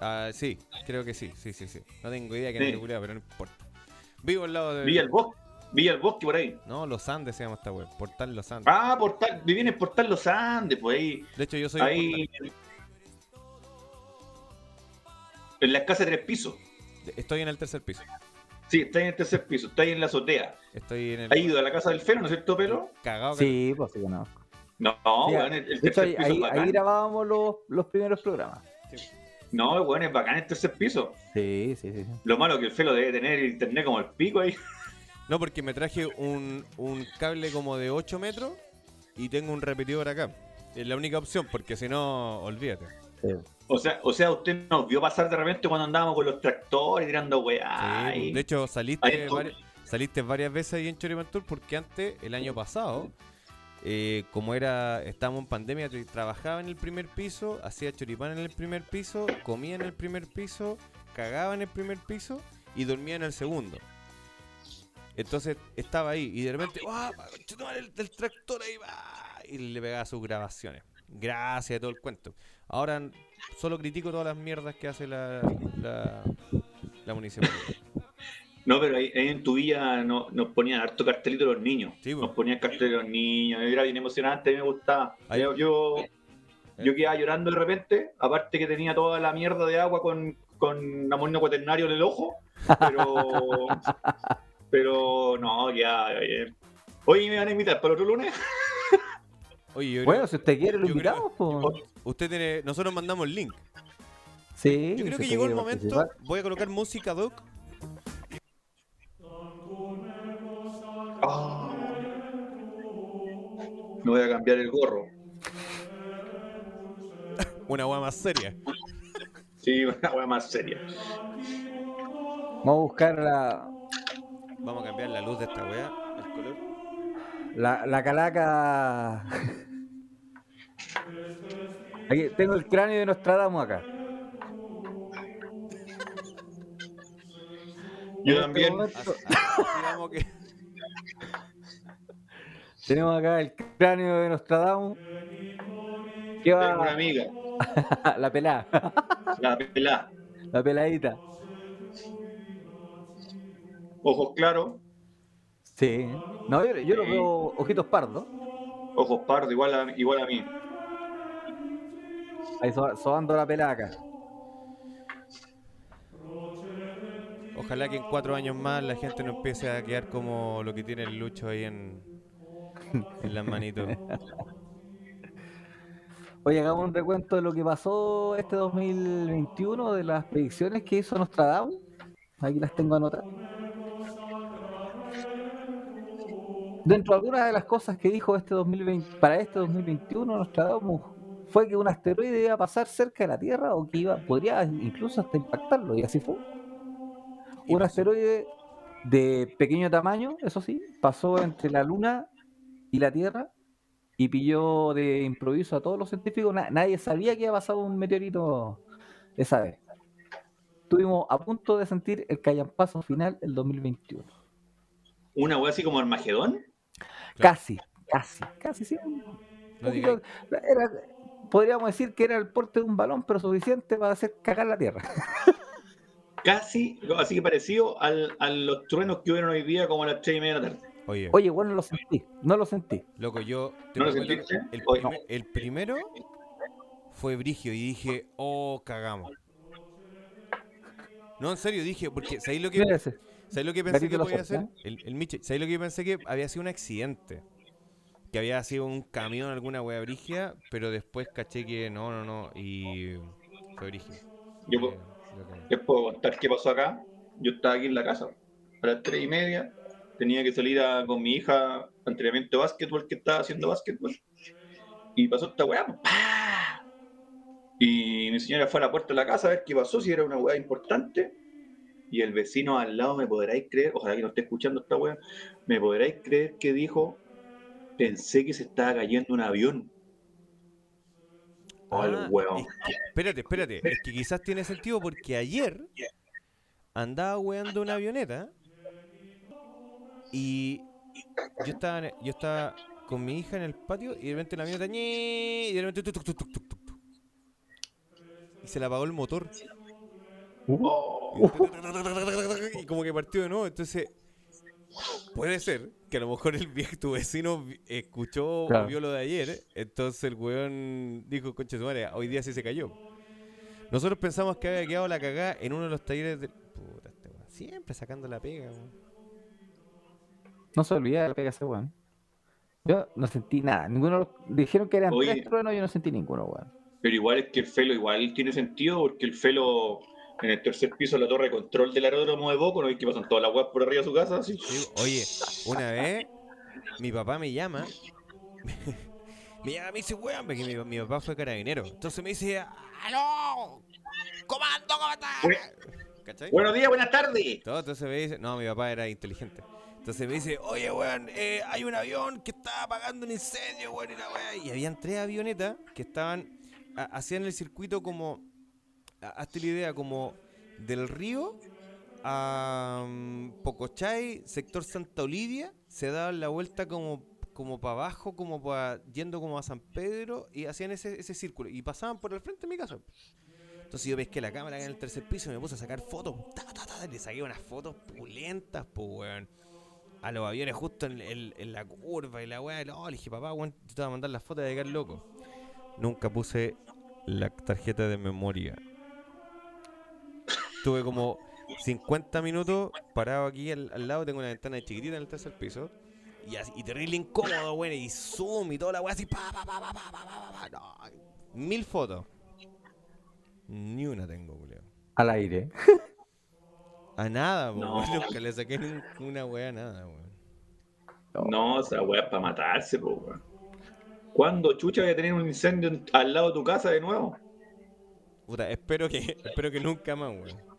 Ah, sí, creo que sí, sí, sí, sí. No tengo idea que Sí. no culiao, pero no importa. Vivo al lado de. Villa el Bosque. Villa el Bosque por ahí. No, Los Andes se llama esta web. Portal Los Andes. Ah, Portal. Viví en el Portal Los Andes, pues ahí. De hecho, yo soy. un Ahí. En la casa de tres pisos. Estoy en el tercer piso. Sí, está en el tercer piso, está ahí en la azotea. Estoy en el. ¿Ha ido a la casa del Felo, no es cierto, Pelo? Cagado que- Sí, pues sí conozco. No, Sí, weón, el, el hecho, tercer ahí, piso ahí, es bacán. ahí grabábamos los, los primeros programas. No, weón, es bacán el tercer piso. Sí, sí, sí. Lo malo que el Felo debe tener internet como el pico ahí. No, porque me traje un, un cable como de 8 metros y tengo un repetidor acá. Es la única opción, porque si no, olvídate. sí. O sea, o sea, usted nos vio pasar de repente cuando andábamos con los tractores tirando weá. Sí, y- de hecho, saliste, estuvo. vari- saliste varias veces ahí en Choripantur porque antes, el año pasado, eh, como era estábamos en pandemia, trabajaba en el primer piso, hacía choripán en el primer piso, comía en el primer piso, cagaba en el primer piso y dormía en el segundo. Entonces estaba ahí y de repente, ¡ah! conchetumare, el, el tractor ahí va! Y le pegaba sus grabaciones. Gracias a todo el cuento. Ahora solo critico todas las mierdas que hace la, la, la municipalidad. No, pero ahí, ahí en tu villa no- nos ponían harto cartelito los niños. Sí, po. nos ponían cartelito los niños. Era bien emocionante, a mí me gustaba. Ahí- Yo, yo, yo quedaba llorando de repente, aparte que tenía toda la mierda de agua con, con amonio cuaternario en el ojo. Pero, <laughs> pero no, ya. ya. Hoy me van a invitar para otro lunes. Oye, yo creo- Bueno, si usted quiere, lo yo creo- invitamos. pues. usted tiene, nosotros mandamos el link. Sí, Yo creo que llegó el momento. participar. Voy a colocar música, Doc. Ah. Me voy a cambiar el gorro. <laughs> Una hueá más seria. Sí, una hueá más seria. Vamos a buscar la, Vamos a cambiar la luz de esta weá. El color. La, la calaca. Aquí tengo el cráneo de Nostradamus acá. Yo este también. Así, que. <laughs> Tenemos acá el cráneo de Nostradamus. ¿Qué Tengo una va? amiga, <laughs> la pelada. la pelá. La peladita. Ojos claros, Sí. No, yo, yo lo veo ojitos pardos. ojos pardos, igual a, igual a mí. Ahí so- sobando la pelada acá. Ojalá que en cuatro años más la gente no empiece a quedar como lo que tiene el Lucho ahí en, <laughs> en las manitos. Oye, hagamos un recuento de lo que pasó este 2021, de las predicciones que hizo Nostradamus. Aquí las tengo anotadas. Dentro de algunas de las cosas que dijo este 2020, para este 2021, Nostradamus fue que un asteroide iba a pasar cerca de la Tierra o que iba, podría incluso hasta impactarlo, y así fue. Un asteroide de pequeño tamaño, eso sí, pasó entre la Luna y la Tierra y pilló de improviso a todos los científicos. Na- nadie sabía que iba a pasar un meteorito esa vez. Estuvimos a punto de sentir el paso final el 2021. Una wea así como Armagedón. Claro. Casi, casi, casi, sí. un No poquito- era- podríamos decir que era el porte de un balón, pero suficiente para hacer cagar la Tierra. <laughs> Casi, así que parecido al, a los truenos que hubieron hoy día como a las 3 y media de la tarde. Oye, Oye, bueno, lo sentí, no lo sentí. loco, yo. te ¿No lo que el, el primero fue Brigio y dije, oh, cagamos. No, en serio, dije, porque ¿sabéis lo que, Mira ¿sabéis lo que pensé que podía hacer? El, el Miche, ¿sabéis lo que yo pensé que había sido un accidente? Que había sido un camión, alguna wea brigia, pero después caché que no, no, no, y fue brigio. Yo, Eh, les puedo contar qué pasó acá. Yo estaba aquí en la casa a las 3 y media. Tenía que salir a- con mi hija a entrenamiento de básquetbol que estaba haciendo básquetbol. Y pasó esta weá. pues, ¡pah! Y mi señora fue a la puerta de la casa a ver qué pasó, si era una weá importante. Y el vecino al lado, me podréis creer, ojalá que no esté escuchando esta weá, me podréis creer que dijo, pensé que se estaba cayendo un avión. Oh, el Ah, weón. es que- espérate, espérate. Es que quizás tiene sentido porque ayer andaba weando una avioneta y yo estaba, yo estaba con mi hija en el patio y de repente la avioneta y de repente tuc, tuc, tuc, tuc, tuc, tuc, tuc. y se le apagó el motor Oh, <laughs> y como que partió de nuevo. Entonces puede ser que a lo mejor el viejo, tu vecino escuchó o vio lo de ayer. Entonces el weón dijo, conche su madre, hoy día sí se cayó. Nosotros pensamos que había quedado la cagada en uno de los talleres de. Puta, este weón. Siempre sacando la pega, weón. No se olvida de la pega ese weón. Yo no sentí nada. Ninguno de los- dijeron que eran Oye. tres truenos, yo no sentí ninguno, weón. Pero igual es que el Felo igual tiene sentido porque el Felo en el tercer piso de la torre de control del aeródromo de Boco, ¿no ves que pasan todas las weas por arriba de su casa? Así. Sí, oye, una vez mi papá me llama. <laughs> me llama, me dice, weón, porque mi, mi papá fue carabinero. Entonces me dice, ¡Aló! ¡Comando, cómo estás! ¿Cachai? Buenos días, buenas tardes. Todo, entonces me dice, no, mi papá era inteligente. Entonces me dice, oye, weón, eh, hay un avión que está apagando un incendio, weón, y la weá. Y habían tres avionetas que estaban, ha- hacían el circuito como, hazte la idea, como del río a mm, Pocochay, sector Santa Olivia, se daban la vuelta como, como para abajo, como para, yendo como a San Pedro, y hacían ese, ese círculo, y pasaban por el frente de mi casa. Entonces yo pesqué la cámara en el tercer piso y me puse a sacar fotos. Ta, ta, ta, le saqué unas fotos pulentas, pues, weón. A los aviones justo en, en- en la curva y la weá. No, le dije, papá, weón, te voy a mandar las fotos de quedar loco. Nunca puse la tarjeta de memoria. Estuve como 50 minutos parado aquí al, al lado, tengo una ventana chiquitita en el tercer piso. Y, así, y terrible incómodo, bueno, y zoom y toda la weá así, pa, pa, pa, pa, pa, pa, pa, no. Mil fotos. Ni una tengo, Julio. Al aire. A nada, no. <laughs> Nunca le saqué una weá nada, weón. No, esa weá es para matarse, po, weón. ¿Cuándo chucha voy a tener un incendio al lado de tu casa de nuevo? Puta, espero que, <laughs> espero que nunca más, weón.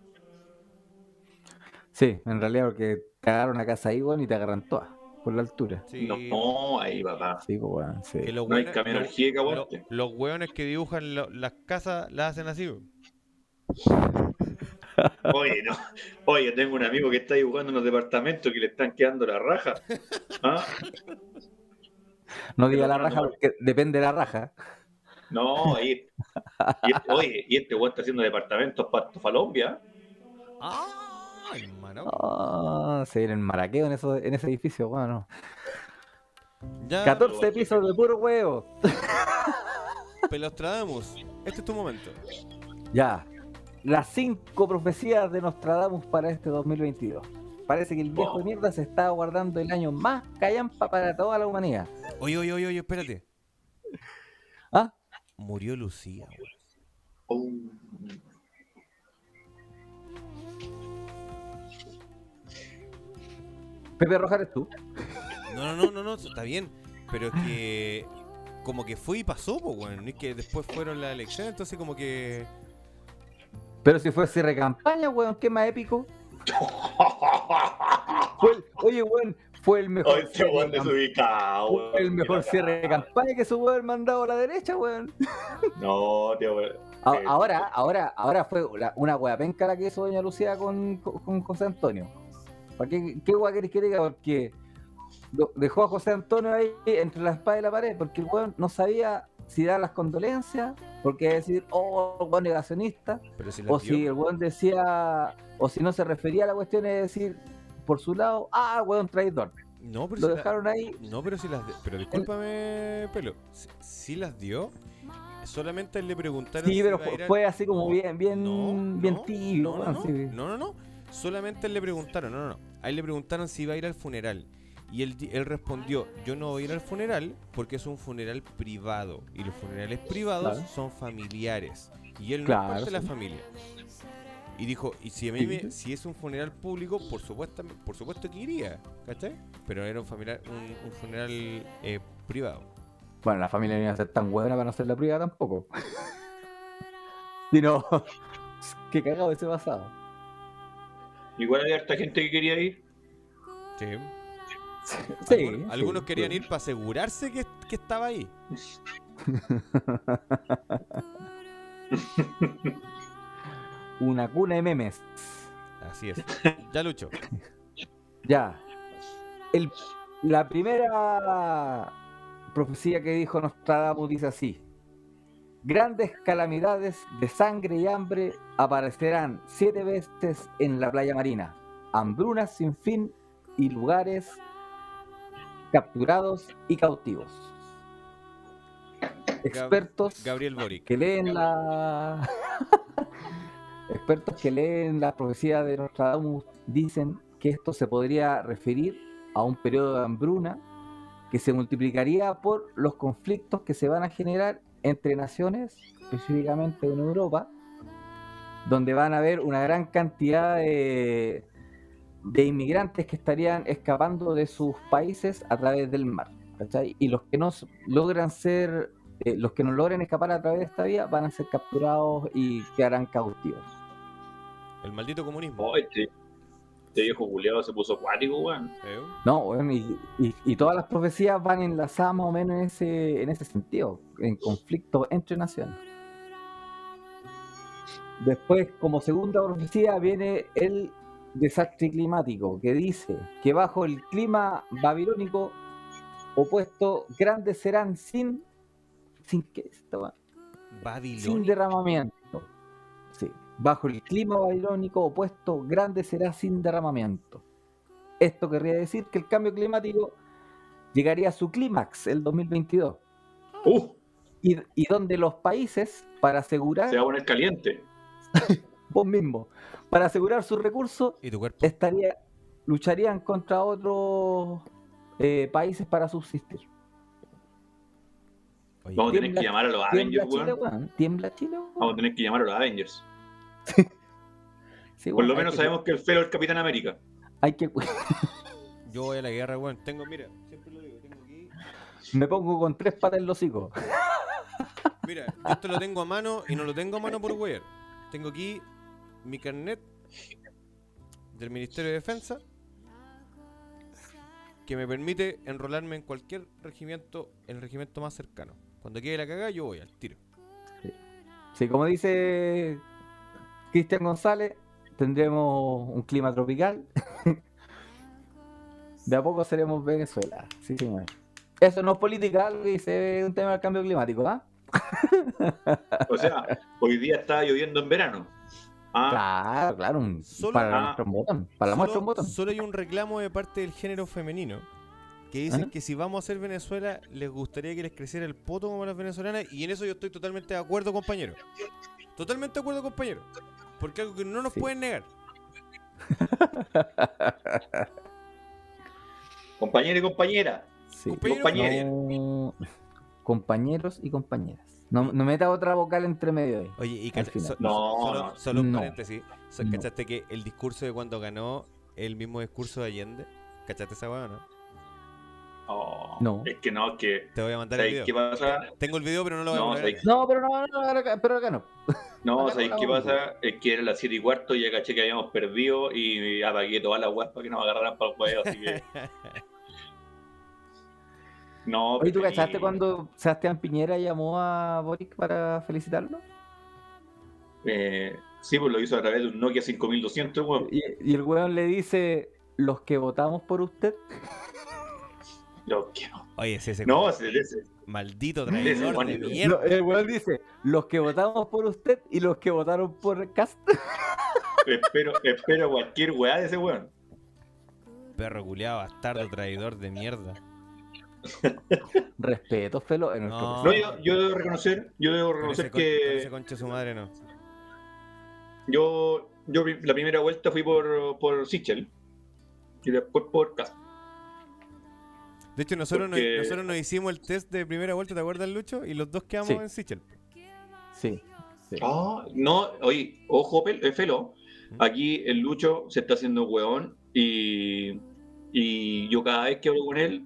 Sí, en realidad porque te agarran una casa ahí, weón, y te agarran todas por la altura. Sí. No, ahí, papá. Sí, pues, weón, sí. Que los No hay camión los- lo- los weones que dibujan lo- las casas las hacen así, weón. Oye, no. Oye, tengo un amigo que está dibujando unos departamentos que le están quedando la raja. ¿Ah? No diga la raja no. porque depende de la raja. No, ahí. y oye, y este weón está haciendo departamentos para Falombia. ¡Ah! Hermano. Ah, se viene el maraqueo en, eso, en ese edificio, bueno. Ya, 14 pisos de puro huevo. <laughs> Pelostradamus, este es tu momento. Ya. Las cinco profecías de Nostradamus para este 2022. Parece que el viejo Wow. de mierda se está guardando el año más callampa para toda la humanidad. Oye, oye, oye, oye, espérate. ¿Ah? Murió Lucía, weón. Oh. Pepe Roja eres tú. No, no, no, no, no, está bien. Pero es que como que fue y pasó, pues, weón. Es que después fueron las elecciones, entonces como que. Pero si fue cierre de campaña, weón, qué más épico. Fue el- oye, weón, fue el mejor. Este cierre de weón cam- desubicado, fue weón. el mejor cierre de campaña que se pudo haber mandado a la derecha, weón. No, tío, weón. Eh, ahora, ahora, ahora fue la- una wea penca la que hizo Doña Lucía con, con- con José Antonio. ¿Para qué, qué wea querés que diga? Porque dejó a José Antonio ahí entre la espada y la pared, porque el weón no sabía si dar las condolencias, porque decir, oh, el weón negacionista, Pero si o dio. si el weón decía, o si no se refería a la cuestión de decir, por su lado, ah, weón traidor. No, pero Lo si la- dejaron ahí. No, pero si las de- Pero discúlpame, Pelo. Si, si las dio, solamente le preguntaron Sí, pero fue, así como No, bien, bien, no, bien tibio, No, no, no, no, no. Solamente le preguntaron, no, no, no. A él le preguntaron si iba a ir al funeral. Y él, di- él respondió, yo no voy a ir al funeral porque es un funeral privado. Y los funerales privados Claro. son familiares. Y él no Claro, es parte de la familia. Y dijo, y si a mí me- si es un funeral público, por supuesto, por supuesto que iría, ¿cachai? Pero era un, familiar, un, un funeral eh, privado. Bueno, la familia no iba a ser tan buena para no ser la privada tampoco. <laughs> Si no, <laughs> qué cagado ese pasado. Igual había harta gente que quería ir. Sí. Sí, algunos, algunos sí, querían sí. ir para asegurarse que, que estaba ahí. <laughs> Una cuna de memes. Así es. Ya lucho. Ya. El- la primera profecía que dijo Nostradamus dice así. Grandes calamidades de sangre y hambre aparecerán siete veces en la playa marina. Hambrunas sin fin y lugares capturados y cautivos. Expertos Gabriel Boric. que leen la <laughs> expertos que leen la profecía de Nostradamus dicen que esto se podría referir a un periodo de hambruna que se multiplicaría por los conflictos que se van a generar entre naciones, específicamente en Europa, donde van a haber una gran cantidad de, de inmigrantes que estarían escapando de sus países a través del mar. ¿cachai? Y los que no logran ser eh, los que no logren escapar a través de esta vía van a ser capturados y quedarán cautivos. El maldito comunismo. Oh, este, este viejo culiado se puso acuático, weón. No, bueno, y, y- y todas las profecías van enlazadas más o menos en ese, en ese sentido, en conflicto entre naciones. Después, como segunda profecía, viene el desastre climático, que dice que bajo el clima babilónico opuesto, grandes serán sin, sin qué es esta weá? sin derramamiento. Bajo el clima babilónico opuesto, grande será sin derramamiento. Esto querría decir que el cambio climático llegaría a su clímax el 2022. Uh, Y, y donde los países, para asegurar, se va a poner caliente. <laughs> vos mismo, para asegurar sus recursos, ¿Y tu cuerpo? estaría, lucharían contra otros eh, países para subsistir. Oye, Vamos a tener que llamar a los Tiembla Avengers, Chile, weón. Tiembla Chile, weón. Vamos a tener que llamar a los Avengers. <laughs> Sí, Por weón, lo menos que- sabemos que el feo es el Capitán América. Hay que, <laughs> yo voy a la guerra, weón. Tengo, mira, siempre lo digo, tengo aquí. me pongo con tres patas en los hocicos. Mira, yo esto lo tengo a mano y no lo tengo a mano por wear. Tengo aquí mi carnet del Ministerio de Defensa que me permite enrolarme en cualquier regimiento, en el regimiento más cercano. Cuando quede la cagada, yo voy al tiro. Sí, como dice Cristian González, tendremos un clima tropical. De a poco seremos Venezuela. Sí, señor. Eso no es política, Luis, es un tema del cambio climático, ¿ah? <laughs> O sea, hoy día está lloviendo en verano. Ah, Claro, claro. un- Solo- para la Ah. muestra un botón. Para la muestra un botón. solo hay un reclamo de parte del género femenino que dicen que si vamos a hacer Venezuela, les gustaría que les creciera el poto como las venezolanas. Y en eso yo estoy totalmente de acuerdo, compañero. Totalmente de acuerdo, compañero. Porque algo que no nos Sí. pueden negar. <laughs> compañero y compañera. Sí. Compañero, compañero. No, Compañeros y compañeras. No, no meta otra vocal entre medio ahí. Oye, y Al cacha- final. so- No, solo, no. solo un No. paréntesis. So- No. ¿Cachaste que el discurso de cuando ganó el mismo discurso de Allende? ¿Cachaste esa weá o no? Oh, No. Es que no, es que. Te voy a mandar el ¿Sabéis video. qué pasa? Tengo el video, pero no lo voy No, a poner. ¿sabéis acá. No, pero no, no, pero acá no. No, ¿sabéis no qué hablamos pasa? Es que era las 7 y cuarto y ya caché que habíamos perdido y apagué todas las weas para que nos agarraran para el juego, así que. <laughs> No, Oye, ¿tú cachaste cuando Sebastián Piñera llamó a Boric para felicitarlo? Eh, sí, pues lo hizo a través de un Nokia 5200, weón. Y, y el weón le dice, los que votamos por usted. Yo, ¿qué no? Oye, ese, ese No, ese, ese. maldito traidor Juan de es- mierda. No, el weón dice, los que votamos por usted y los que votaron por Cast. <laughs> espero, espero cualquier weá de ese weón. Perro culiado, bastardo, traidor de mierda. <laughs> Respeto, Felo, en No. Yo, yo debo reconocer, yo debo Con reconocer con- con ese que concha su madre no. yo, yo la primera vuelta fui por, por Sichel y después por Cast. De hecho, nosotros, nos, nosotros nos hicimos el test de primera vuelta, ¿te acuerdas, Lucho? Y los dos quedamos Sí. en Sichel. Sí. sí. Ah, no, oye, ojo, Pel- eh, Felo. ¿Mm? Aquí el Lucho se está haciendo hueón y, y yo cada vez que hablo con él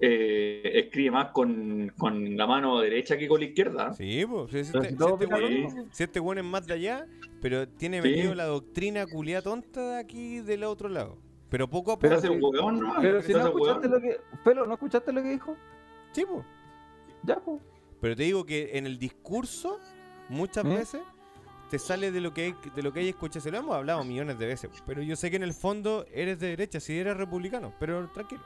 eh, escribe más con, con la mano derecha que con la izquierda. Sí, pues. Si, este, si este si este es más de allá, pero tiene Sí. metido la doctrina culiada tonta de aquí del otro lado. Pero poco a poco. Pero hace sí, hueón, ¿no? Pero si no escuchaste hueón. lo que... Felo, ¿no escuchaste lo que dijo? Sí, pues. Ya, pues. Pero te digo que en el discurso, muchas ¿Eh? veces, te sale de lo que hay, de lo que hay escuchado. Se lo hemos hablado millones de veces. Pero yo sé que en el fondo eres de derecha, si eres republicano. Pero tranquilo.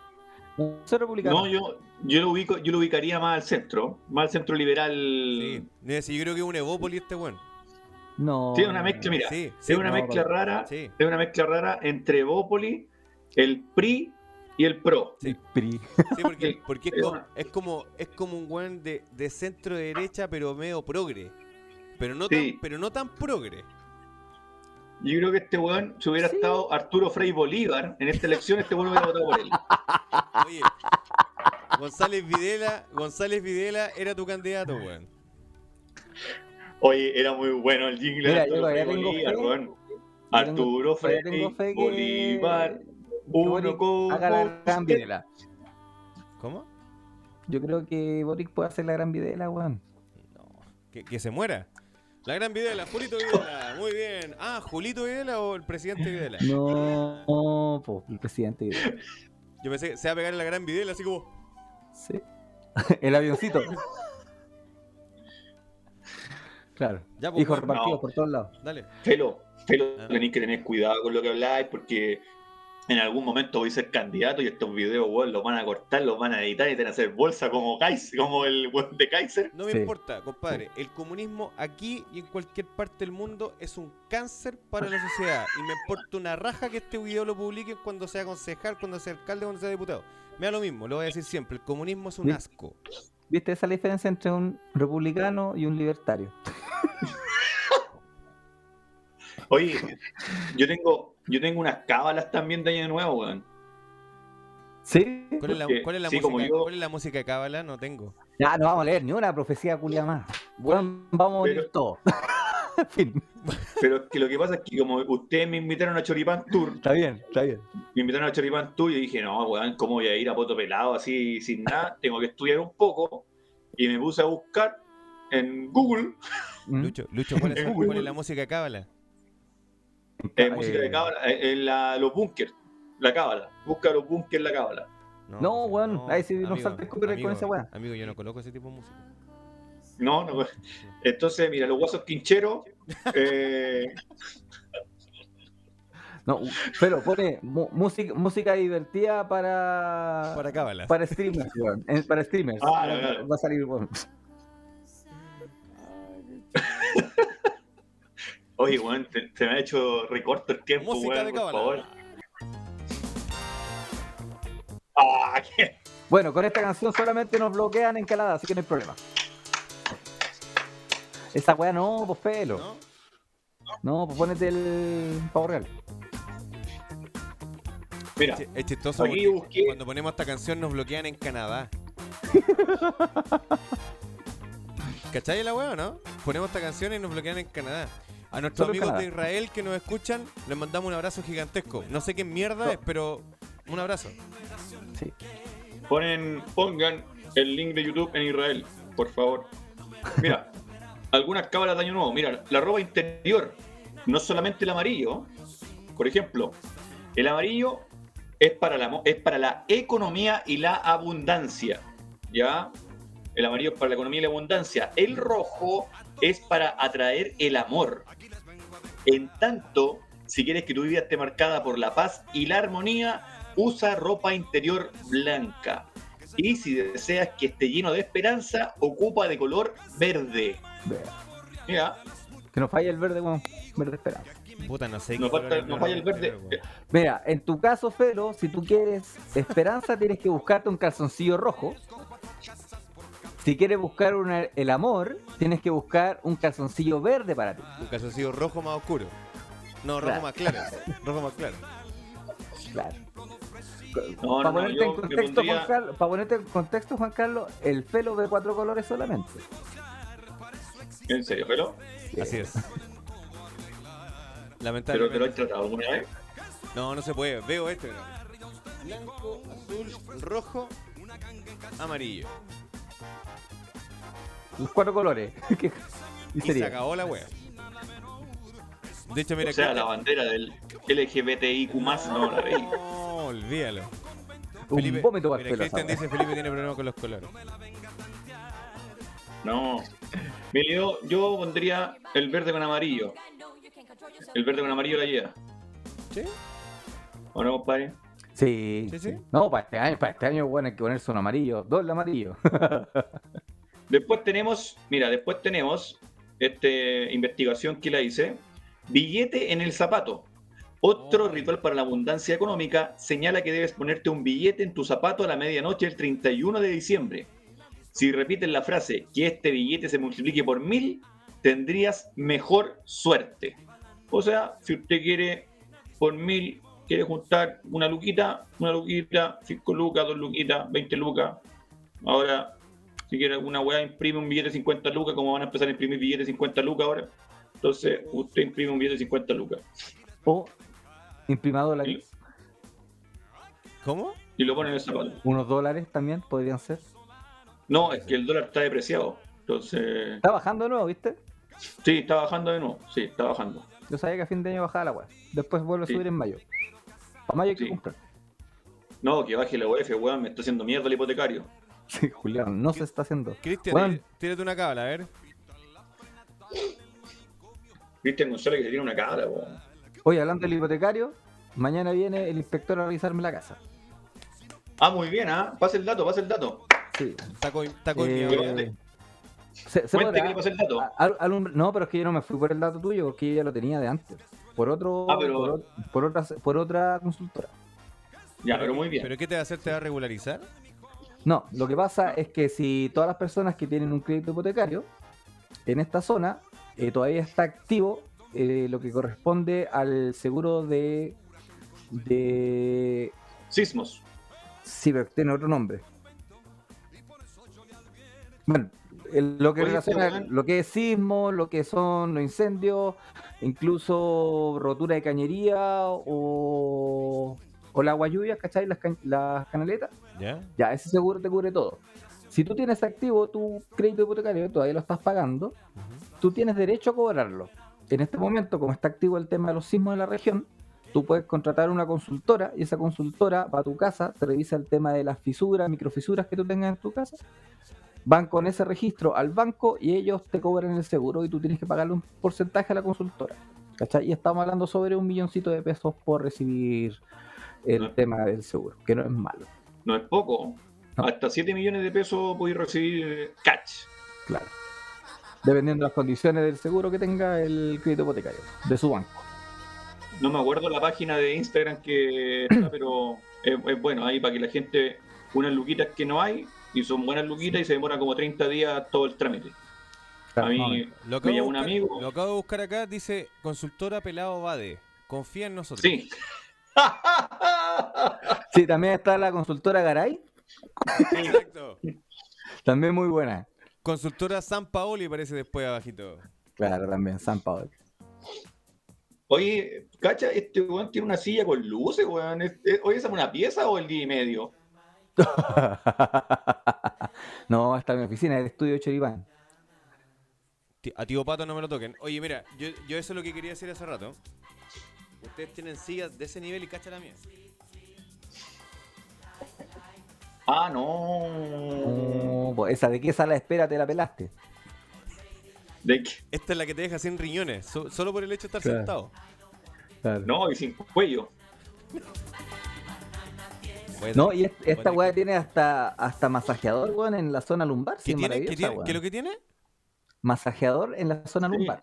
No soy republicano. No, yo, yo, lo ubico, yo lo ubicaría más al centro, más al centro liberal. Sí. Si yo creo que es un Evópolis este weón. No. Tiene una mezcla, mira, Sí, sí. es una no, mezcla rara, Sí. es una mezcla rara entre Bópoli, el PRI y el PRO. Sí. PRI. Sí, porque, <laughs> porque es, como, es como es como un weón de, de centro derecha, pero medio progre. Pero no, Sí. tan, pero no tan progre. Yo creo que este weón, si hubiera Sí. estado Arturo Frei Bolívar en esta elección, este weón hubiera votado por él. Oye, González Videla, González Videla era tu candidato, weón. Oye, era muy bueno el jingle Mira, de Arturo Frei Bolívar, fe. Arturo Frei Bolívar, que uno haga la gran videla. ¿Cómo? Yo creo que Boric puede hacer la gran videla, weón. No. Que, que se muera. La gran Videla, Julito Videla. Muy bien. Ah, ¿Julito Videla o el presidente Videla? No, no, po, el presidente Videla. Yo pensé que se va a pegar en la gran Videla, así como. Sí. <laughs> el avioncito. Claro. Ya, pues, repartidos no. por todos lados. Dale. Felo, Felo, Ah. tenéis que tener cuidado con lo que habláis porque en algún momento voy a ser candidato y estos videos, weón, los van a cortar, los van a editar y te van a hacer bolsa como Kaiser, como el weón de Kaiser. No me Sí. importa, compadre. El comunismo aquí y en cualquier parte del mundo es un cáncer para la sociedad. Y me importa una raja que este video lo publiquen cuando sea concejal, cuando sea alcalde, cuando sea diputado. Me da lo mismo, lo voy a decir siempre. El comunismo es un asco. ¿Viste esa es la diferencia entre un republicano y un libertario? <laughs> Oye, yo tengo, yo tengo unas cábalas también de año nuevo, weón. ¿Sí? ¿Cuál es la, cuál es la sí, como música, yo- ¿Cuál es la música de Cábala? No tengo. Ya, no vamos a leer ni una profecía culia más. Weón, vamos a todos. <laughs> fin. Pero es que lo que pasa es que como ustedes me invitaron a Choripán Tour, Está bien, está bien. me invitaron a Choripán Tour y dije, no, weón, ¿cómo voy a ir a poto pelado así sin nada? Tengo que estudiar un poco. Y me puse a buscar en Google Mm. Lucho, Lucho ¿cuál, es, cuál es la música de Cábala? Eh, música de Eh, cábala, eh, en la- los bunkers, la cábala. Busca los bunkers, la cábala. No, weón, ahí sí nos salta el copyright con esa weá. Amigo, yo no coloco ese tipo de música. No, no. Entonces, mira, los guasos quincheros. eh, No, pero pone música, música divertida para. Para Cábala. Para streamers, weón. Eh, Para streamers. Ah, va, claro. va a salir, weón. <laughs> oye, weón, te- se me ha hecho recorto el tiempo, Música weón, de por favor. Ah, <laughs> qué. Bueno, con esta canción solamente nos bloquean en Canadá, así que no hay problema. Esa weá no, pues pelo. ¿No? No, pues ponete el pavo real. Mira, Es chistoso Aquí porque busqué- cuando ponemos esta canción nos bloquean en Canadá. <laughs> ¿Cachai la weá, no? Ponemos esta canción y nos bloquean en Canadá. A nuestros Solo amigos de. Israel que nos escuchan, les mandamos un abrazo gigantesco. No sé qué mierda es, pero un abrazo. Sí. Ponen, pongan el link de YouTube en Israel, por favor. Mira, <laughs> algunas cábalas de año nuevo. Mira, la ropa interior, no solamente el amarillo. Por ejemplo, el amarillo es para la, mo- es para la economía y la abundancia. ¿Ya? El amarillo es para la economía y la abundancia. El rojo es para atraer el amor. En tanto, si quieres que tu vida esté marcada por la paz y la armonía, usa ropa interior blanca. Y si deseas que esté lleno de esperanza, ocupa de color verde. Mira, Que nos falla el verde, weón. Verde esperanza. Puta, no sé falta, es nos falla el verde. Mira, en tu caso, Felo, si tú quieres esperanza, tienes que buscarte un calzoncillo rojo. Si quieres buscar una- el amor, tienes que buscar un calzoncillo verde para ti. Un calzoncillo rojo más oscuro. No, rojo Claro. más claro. rojo más claro. Claro. No, para no, ponerte en contexto, pondría- Juan Carlos, para ponerte en contexto, Juan Carlos, el Felo ve cuatro colores solamente. En serio, pero, Así es. pero te Lamentablemente. lo he tratado alguna vez. No, no se puede. Veo mira. Blanco, azul, rojo, amarillo. Los <laughs> cuatro colores. <laughs> ¿Qué- y Y se sería? acabó la wea. De hecho, mira O sea, la bandera del LGBTIQ no la. <laughs> No, olvídalo. Un Felipe- vómito para el mira, Cristian dice Felipe tiene problemas con los colores. No. Mira, yo, yo pondría el verde con amarillo. El verde con amarillo la lleva. ¿Sí? ¿O no, compadre? Sí, Sí, sí. No, para este año, para este año, bueno, hay que ponerse un amarillo. Dos de amarillo. Después tenemos, mira, después tenemos este investigación que la hice. Billete en el zapato. Otro Oh. ritual para la abundancia económica señala que debes ponerte un billete en tu zapato a la medianoche del 31 de diciembre. Si repites la frase que este billete se multiplique por mil, tendrías mejor suerte. O sea, si usted quiere por mil, quiere juntar una luquita, una luquita, cinco lucas, dos luquitas, 20 lucas. Ahora, si quiere alguna weá, imprime un billete de 50 lucas, como van a empezar a imprimir billetes de 50 lucas ahora. Entonces, usted imprime un billete de 50 lucas O imprima dólares. ¿Cómo? y lo pone en el zapato. Unos dólares también podrían ser. No, es que el dólar está depreciado. Entonces, Está bajando de nuevo, ¿viste? sí, está bajando de nuevo. Sí, está bajando. Yo sabía que a fin de año bajaba la weá. Después vuelve a Sí. subir en mayo. Para mayo hay que Sí. comprar. No, que baje la UEF, weón, me está haciendo mierda el hipotecario. Sí, Julián, no se está haciendo. Cristian, tí- tírate una cábala, a ver. Cristian González que se tiene una cara, weón. Oye, hablando del hipotecario, mañana viene el inspector a revisarme la casa. Ah, muy bien, ¿ah? Pasa el dato, pasa el dato. Sí. Está co- está coñado, Eh, se, se Cuente podrá- que le pasa el dato. a- no, pero es que yo no me fui por el dato tuyo, porque yo ya lo tenía de antes. Por otro, Ah, pero- por, por otra, por otra consultora. Ya, pero muy bien. ¿Pero qué te va a hacer? ¿Te va a regularizar? No, lo que pasa es que si todas las personas que tienen un crédito hipotecario en esta zona eh, todavía está activo eh, lo que corresponde al seguro de de Sismos. sí, pero tiene otro nombre. Bueno, el- lo que Oye, relaciona lo que es sismo, lo que son los incendios, incluso rotura de cañería o, o la agua lluvia, ¿cachai? Las, can- las canaletas. ¿Ya? Ya, ese seguro te cubre todo. Si tú tienes activo tu crédito hipotecario, todavía lo estás pagando, tú tienes derecho a cobrarlo. En este momento, como está activo el tema de los sismos en la región, tú puedes contratar una consultora y esa consultora va a tu casa, te revisa el tema de las fisuras, microfisuras que tú tengas en tu casa, van con ese registro al banco y ellos te cobran el seguro y tú tienes que pagarle un porcentaje a la consultora. ¿Cachai? Y estamos hablando sobre un milloncito de pesos por recibir el No. tema del seguro, que no es malo. No es poco. No. Hasta 7 millones de pesos podéis recibir eh, catch. Claro. Dependiendo de las condiciones del seguro que tenga el crédito hipotecario, de su banco. No me acuerdo la página de Instagram que está, <clears throat> pero es, es bueno ahí para que la gente, unas luquitas que no hay, y son buenas luquitas y se demora como 30 días todo el trámite. A mí Lo me un amigo. lo acabo de buscar acá, dice consultora Pelado Bade. Confía en nosotros. Sí. <laughs> Sí, también está la consultora Garay, Exacto. también muy buena. Consultora San Paoli parece después abajito. Claro, también, San Paolo. Oye, cacha, este weón tiene una silla con luces, weón. Oye, ¿esa es una pieza o el día y medio? <laughs> no, hasta mi oficina, el estudio de Choripán. A tío Pato no me lo toquen. Oye, mira, yo, yo eso es lo que quería decir hace rato. Ustedes tienen sillas de ese nivel y cacha la mía. Ah, no. Oh, pues esa de qué sala de espera te la pelaste. ¿De qué? Esta es la que te deja sin riñones, so- solo por el hecho de estar Claro. sentado. No, y sin cuello. No, y esta weá tiene hasta, hasta masajeador, weón, en la zona lumbar. Sí, ¿Qué es tiene? ¿Qué, es lo que tiene? Masajeador en la zona Sí. lumbar.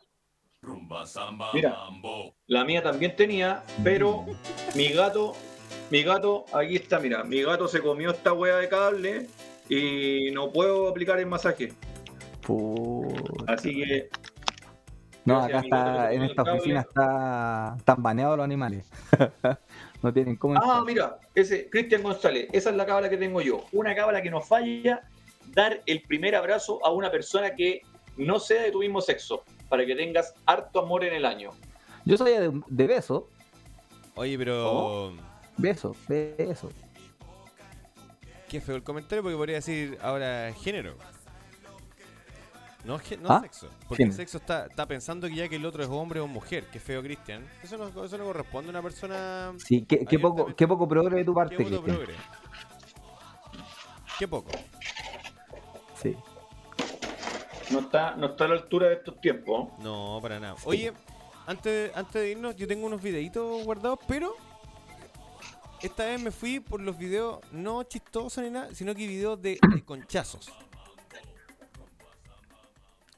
Mira, la mía también tenía, pero mi gato, mi gato, aquí está, mira, mi gato se comió esta hueá de cable y no puedo aplicar el masaje. Puta. Así que, No, acá está, en esta cable. oficina está, están baneados los animales. <laughs> no tienen cómo ah, mira, ese, Cristian González, esa es la cábala que tengo yo. Una cábala que nos falla dar el primer abrazo a una persona que no sea de tu mismo sexo, para que tengas harto amor en el año. Yo soy de, de beso, Oye, pero. beso, beso. Qué feo el comentario porque podría decir ahora género. No, no ¿Ah? sexo. Porque el sexo está, está pensando que ya que el otro es hombre o mujer. Qué feo, Cristian. Eso no, eso no corresponde a una persona. Sí, qué, qué poco, qué poco progre de tu Qué parte, voto Cristian. progre. Qué poco. Sí. No está, no está a la altura de estos tiempos. No, para nada. Oye, antes, antes de irnos, yo tengo unos videitos guardados, pero esta vez me fui por los videos no chistosos ni nada, sino que videos de, de conchazos.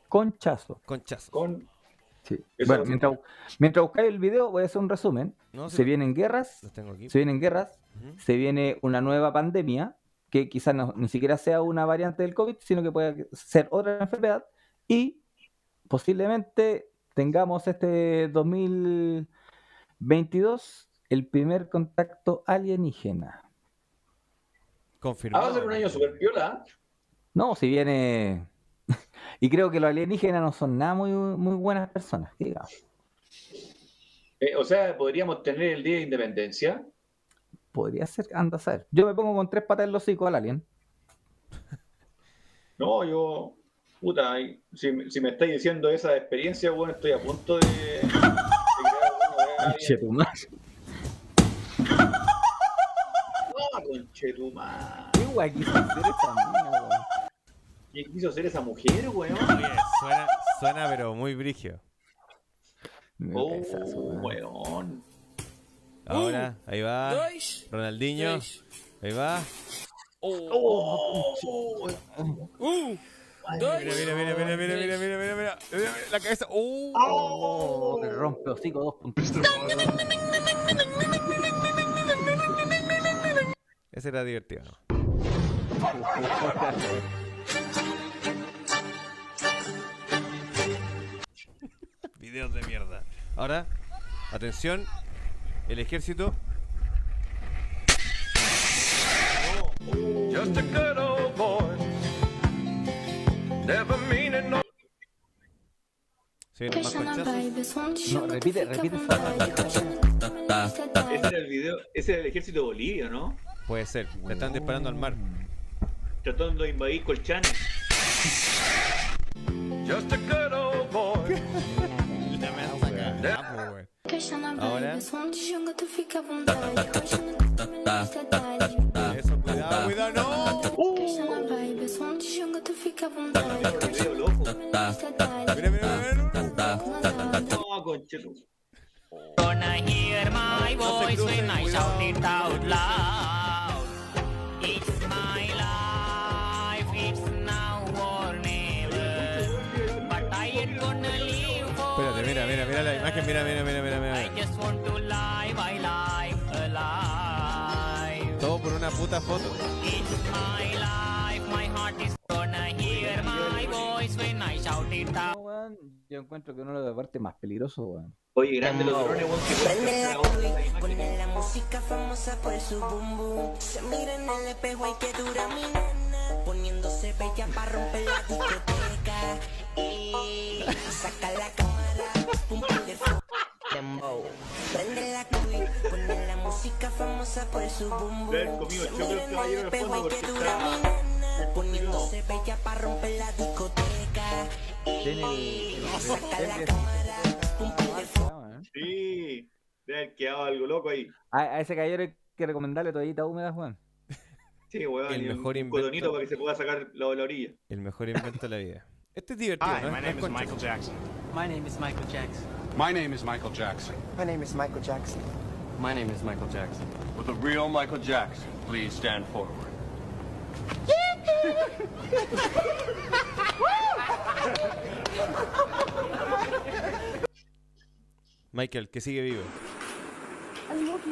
Conchazo. Conchazos. Con Sí. Bueno, mientras, mientras buscáis el video, voy a hacer un resumen. No, Se vienen guerras, los tengo aquí. se vienen guerras, se viene una nueva pandemia, que quizás no- ni siquiera sea una variante del COVID, sino que puede ser otra enfermedad, y posiblemente tengamos este 2022 el primer contacto alienígena. Ah, Confirmado. va a ser un año super piola. No, si viene... <laughs> y creo que los alienígenas no son nada muy, muy buenas personas, digamos. Eh, o sea, podríamos tener el Día de Independencia. Podría ser, anda a saber. Yo me pongo con tres patas en los hocico al alien. <laughs> No, yo, puta, si, me- si me estáis diciendo esa experiencia, bueno, estoy a punto de. de crear conchetumar. ¿Qué guay quiso hacer esa mina, weón? ¿Quién quiso ser esa mujer, weón? Oye, suena, suena pero muy brigio. Oh, weón. Ahora, ahí va. Ronaldinho. Ahí va. Oh, Mira, dois, mira, mira, mira, mira, mira, mira, mira, mira, mira, mira, la cabeza. ¡Oh! Oh, le rompe hocico dos puntos. Ese era divertido, ¿no? Videos de mierda. Ahora, atención, el ejército. Just a good old boy. Never meaning no. Más conchazos. No, repite, repite Ese era el video, ese era el ejército de Bolivia, ¿no? Puede ser. Le están disparando al mar. Tratando de invadir Colchane. Just a good old boy. prestar na vibe. Som de te tu fica à vontade. tá, tá, tá, tá, vibe. tá, tá, tá, tá, tu fica tá, vontade. tá, tá, tá, tá, tá, tá, tá, tá, tá, tá, tá, tá, tá, tá, mira, la imagen, mira, mira, mira, mira, I mira. just want to live my life alive. Todo por una puta foto. It's my life, my heart is gonna hear my voice when I shout it out. weón. Yo encuentro que uno de los partes más peligrosos, weón. Oye, grande los drones, weón, que pueden Prende capturar la música famosa por su boom. Se mira en el espejo y que dura mi nena. Poniéndose bella para romper la discoteca. Saca la cámara, un par de. Dembow. Prende la cuy, pone la música famosa por su boom Ver boom. mira el espejo y que porque dura mi nena. Poniéndose bella para romper la discoteca. Saca la cámara, un par de. Sí. Debe haber quedado algo loco ahí. A, a ese caballero hay que recomendarle toallita húmeda, Juan. Sí, weón. El mejor un invento. cotonito para que se pueda sacar la la orilla. El mejor invento de la vida. Este es divertido, Hi, ¿no? my name es is concha. Michael Jackson. My name is Michael Jackson. My name is Michael Jackson. My name is Michael Jackson. My name is Michael Jackson. With the real Michael Jackson, please stand forward. Michael, que sigue vivo.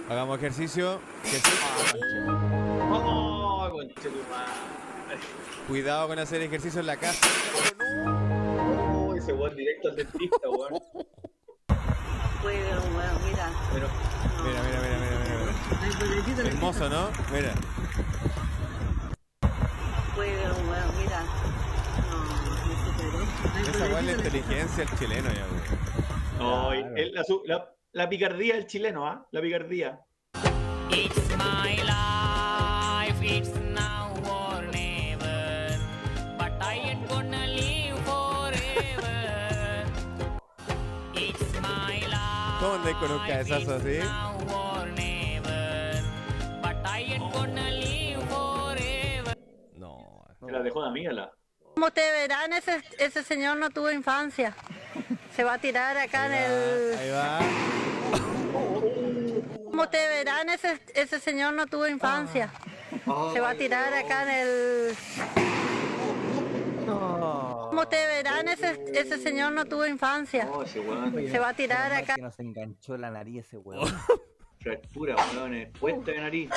Hagamos ejercicio. Ah, ejercicio. ¡Oh, conche tu madre! Cuidado con hacer ejercicio en la casa. Oh, ese weón directo al dentista, weón. Puedo, bueno, mira. Pero, Mira, mira, mira, mira, mira. Hermoso, ¿no? Mira. Puedo, bueno, mira. No, Esa weá es la inteligencia del chileno, ya, güey. no, el- la, la- la picardía del chileno, ¿ah? La picardía. It's my life, it's now Ain't gonna live forever. No. Se la dejó de amiga Como te verán, ese, ese señor no tuvo infancia. Se va a tirar acá en el... Ahí va. Como te verán, ese, ese señor no tuvo infancia. Se va a tirar acá en el... Como te verán, ese, ese señor no tuvo infancia. Oh, ese weón. Se va a tirar mal acá. Que nos enganchó la nariz ese weón. Fractura, weón. eh, Puesta de nariz.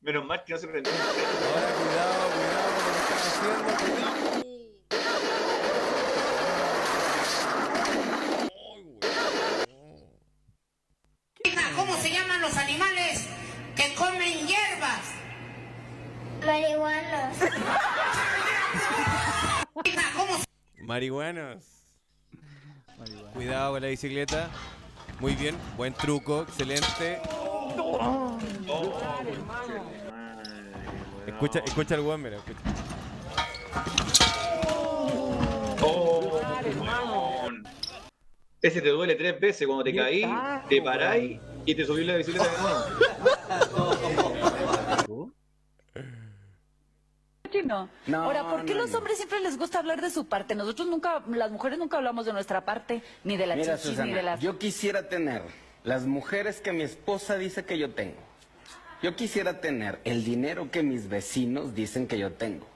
Menos mal que no se prendió. Ahora cuidado, cuidado con lo que están haciendo. Cuidado. ¿Cómo se llaman los animales que comen hierbas? Marihuanos. ¿Cómo se Marihuanos. Cuidado con la bicicleta. Muy bien, buen truco, excelente. Oh. Escucha, escucha el weón, mira, escucha. Oh. Ese te duele tres veces cuando te caí, te paráis y te subís la bicicleta de nuevo. No. Ahora, ¿por qué los hombres siempre les gusta hablar de su parte? Nosotros nunca, las mujeres nunca hablamos de nuestra parte, ni de la Mira, chichi, ni Susana, de la... yo quisiera tener las mujeres que mi esposa dice que yo tengo. Yo quisiera tener el dinero que mis vecinos dicen que yo tengo.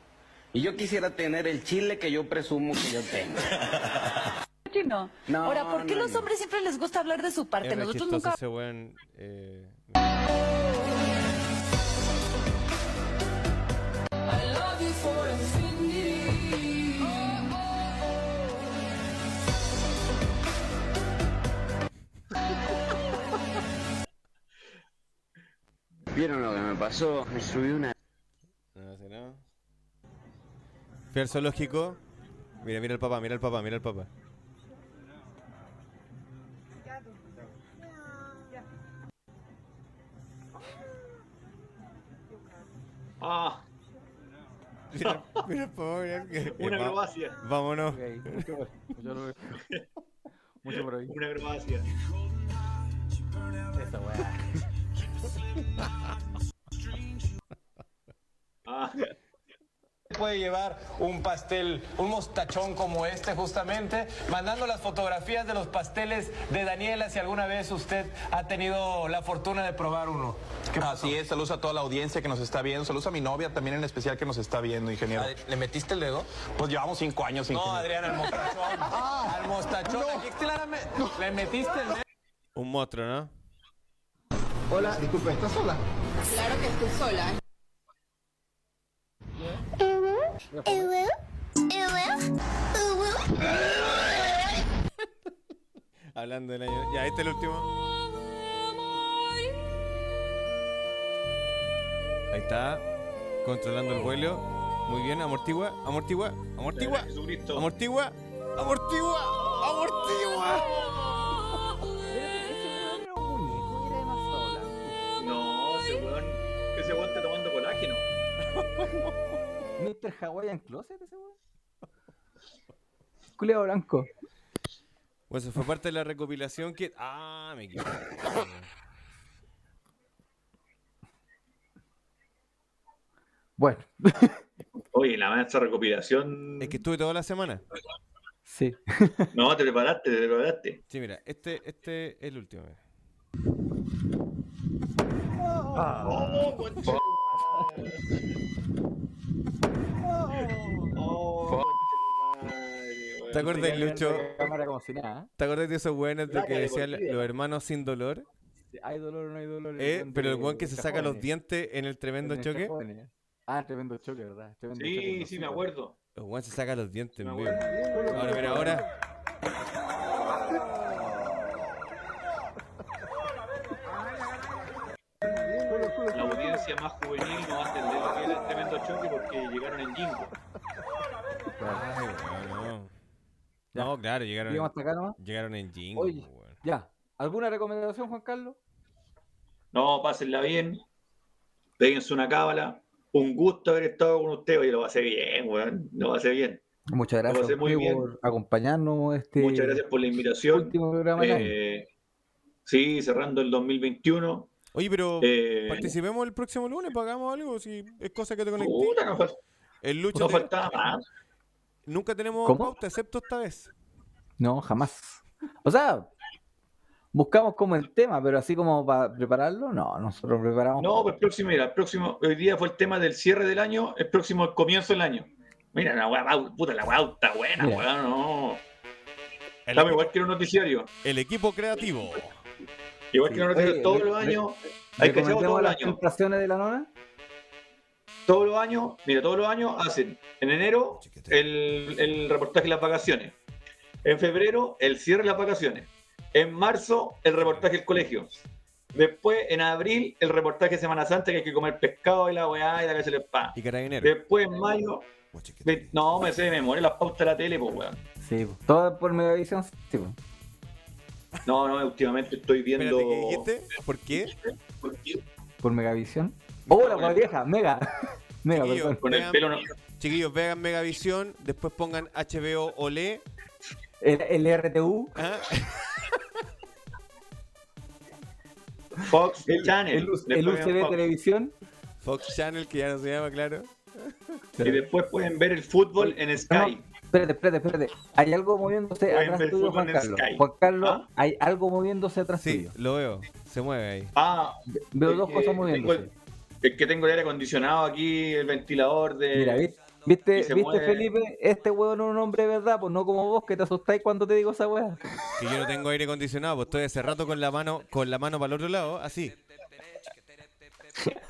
Y yo quisiera tener el chile que yo presumo que yo tengo. <laughs> No. No, Ahora, ¿por qué no, los no. hombres siempre les gusta hablar de su parte? Es re Nosotros nunca... ese weón. eh, ¿Vieron lo que me pasó? Me subí una... No sé, no. Fui al zoológico. Mira, mira el papá, mira el papá, mira el papá. Ah, Mira, mira mira. que- <laughs> una eh, va- acrobacia. Vámonos. Ok, mucho, mucho, mucho por ahí. Una acrobacia. Esa weá. Ah, puede llevar un pastel, un mostachón como este justamente, mandando las fotografías de los pasteles de Daniela si alguna vez usted ha tenido la fortuna de probar uno. Así es, saludos a toda la audiencia que nos está viendo, saludos a mi novia también en especial que nos está viendo, ingeniero. ¿Le metiste el dedo? Pues llevamos cinco años, No, ingeniero. Adrián, al mostachón. <laughs> al mostachón. Aquí claramente le metiste el dedo. Un monstruo, ¿no? Hola, disculpe, ¿estás sola? Claro que estoy sola. Hablando del año. Ya, este es el último. Ahí está. Controlando el vuelo. Muy bien, amortigua, amortigua, amortigua, amortigua, amortigua, amortigua. No, ese weón, ese weón está tomando colágeno. <laughs> Mr. Hawaiian Closet, ese weón. Culeo blanco. Bueno, eso fue parte de la recopilación que. Ah, me equivoqué. Bueno, Oye, la maestra recopilación. Es que estuve toda la semana. sí. No, te preparaste, te preparaste. Sí, mira, este, este es el último. mira. Oh. Oh, ¿Te acuerdas, Lucho? ¿Te acuerdas de esos buenos de que decían los hermanos sin dolor? Hay dolor o no hay dolor. Eh, pero el weón que se saca los dientes en el tremendo En el choque. cajones. Ah, tremendo choque, ¿verdad? Tremendo choque, Sí, no sí, me acuerdo. El weón se saca los dientes en Me vivo. acuerdo. Ahora, mira, ahora. Audiencia más juvenil no va a entender lo que era el tremendo choque porque llegaron en Jingo. Weón, no. No, claro, llegaron, ¿Llegamos hasta acá nomás? llegaron en jingo. Oye. Ya. ¿Alguna recomendación, Juan Carlos? No, pásenla bien. Péguense una cábala. Un gusto haber estado con ustedes. Oye, lo pasé bien, weón. Lo pasé bien. Muchas gracias muy usted bien. por acompañarnos este Muchas gracias por la invitación. último programa. Eh, sí, cerrando el 2021. Oye, pero Eh, participemos el próximo lunes, pagamos algo, si es cosa que te conecté. puta, no, fal- El Lucho no te- faltaba más. nunca tenemos ¿Cómo? pauta, excepto esta vez. No, jamás. O sea, buscamos como el tema, pero así como para prepararlo, no, nosotros preparamos. No, pues el próximo, mira, el próximo, hoy día fue el tema del cierre del año, el próximo el comienzo del año. Mira, la weá, puta, la weá está buena, weá, no. El, Estamos igual que en un noticiario. el equipo creativo. Igual que en un noticiario, Oye, todos los años, hay que hacer ¿Recomendemos todos los las años. de la nona? Todos los años, mira, todos los años hacen en enero el, el reportaje de las vacaciones. En febrero, el cierre de las vacaciones. En marzo, el reportaje del colegio. Después, en abril, el reportaje de Semana Santa, que hay que comer pescado y la weá y la que se les pa. Y carabinero. Después, en mayo, no me sé de memoria las pautas de la tele, pues weón. Sí, pues, todo por Megavisión. Sí, pues. No, no, últimamente estoy viendo. Espérate, ¿qué dijiste? ¿Por qué? Por Megavisión. ¡Oh, la vieja! ¡Mega! <laughs> Mega, Chiquillos, perdón. Con el vean- pelo no- Chiquillos, vean Megavisión, después pongan HBO Olé. El, el RTU. ¿ah? <laughs> Fox El, Channel. el, UCB Fox. Televisión. Fox Channel, que ya no se llama, claro. Y después pueden ver el fútbol en Sky. Espérate, espérate, espérate. Hay algo moviéndose atrás tuyo, Juan Carlos. Juan Carlos, ¿Ah? hay algo moviéndose atrás Sí, tuyo. lo veo. Se mueve ahí. Ah, Veo es dos cosas tengo moviéndose. el- Es que tengo el aire acondicionado aquí, el ventilador de. Mira, ¿viste, viste, y se ¿viste mueve. Felipe? Este huevo no es un hombre de verdad, pues no como vos que te asustáis cuando te digo esa weá. Que yo no tengo aire acondicionado, pues estoy hace rato con la mano, con la mano para el otro lado, así.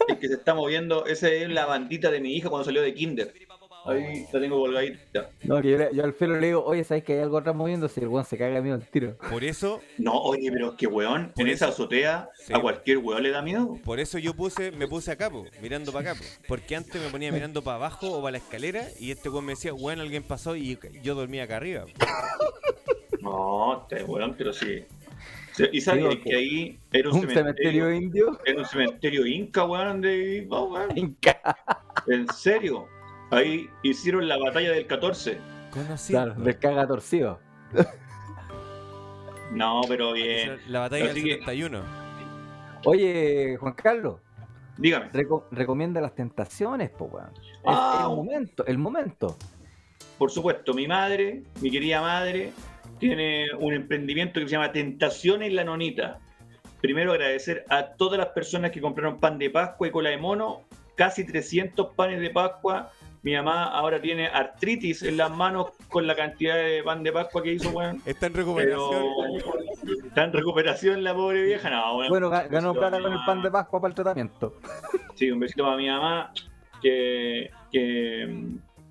El que se está moviendo, esa es la bandita de mi hija cuando salió de Kinder. Ahí la tengo colgadita. No, que yo, le- yo al Felo le digo, oye, ¿sabes que hay algo atrás moviéndose? Y el weón se caga mío al tiro. Por eso, No, oye, pero es que weón, en esa azotea Sí. a cualquier weón le da miedo. por eso yo puse, me puse acá, po, mirando para acá, po. porque antes me ponía mirando para abajo o para la escalera y este weón me decía, bueno, alguien pasó y yo dormía acá arriba. po. No, este weón, pero sí. Y sabes que ahí era un, Un cementerio cementerio, indio. era un cementerio inca, weón, donde no, weón. Inca. En serio. Ahí hicieron la batalla del 14. Conocí. Claro, del caga torcido. No, pero bien. La batalla del Así que- 71. Oye, Juan Carlos, Dígame. reco- recomienda las tentaciones, po, weón. Es Ah. el momento, el momento. Por supuesto, mi madre, mi querida madre, tiene un emprendimiento que se llama Tentaciones La Nonita. Primero agradecer a todas las personas que compraron pan de Pascua y cola de mono, casi 300 panes de Pascua. Mi mamá ahora tiene artritis en las manos con la cantidad de pan de Pascua que hizo, weón. Está en Pero recuperación. está en recuperación la pobre vieja, no, weón. Bueno, ganó plata con el pan de Pascua para el tratamiento. Sí, un besito para mi mamá, que, que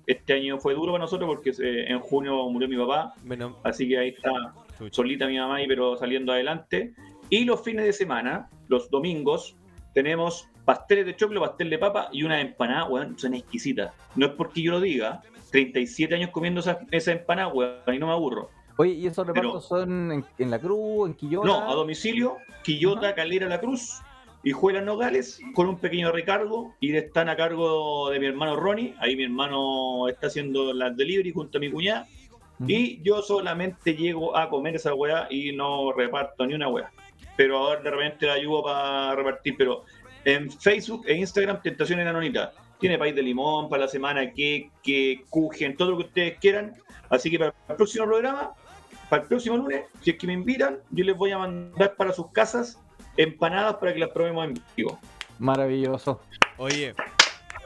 este año fue duro para nosotros porque se- en junio murió mi papá, Menos, así que ahí está solita mi mamá ahí, pero saliendo adelante. Y los fines de semana, los domingos, tenemos pasteles de choclo, pastel de papa y una empanada, weón, son exquisitas. No es porque yo lo diga, 37 años comiendo esa, esa empanada, weón, y no me aburro. Oye, ¿y esos Pero- repartos son en, en la Cruz, en Quillota? No, a domicilio, Quillota, Calera, La Cruz y Juelas Nogales, con un pequeño recargo, y están a cargo de mi hermano Ronnie, ahí mi hermano está haciendo las delivery junto a mi cuñada, y yo solamente llego a comer esa weá y no reparto ni una weá. Pero ahora de repente la ayudo para repartir, pero en Facebook e Instagram, Tentaciones Anonitas. Tiene país de limón para la semana, que, que cujen, todo lo que ustedes quieran. Así que para el próximo programa, para el próximo lunes, si es que me invitan, yo les voy a mandar para sus casas empanadas para que las probemos en vivo. Maravilloso. Oye,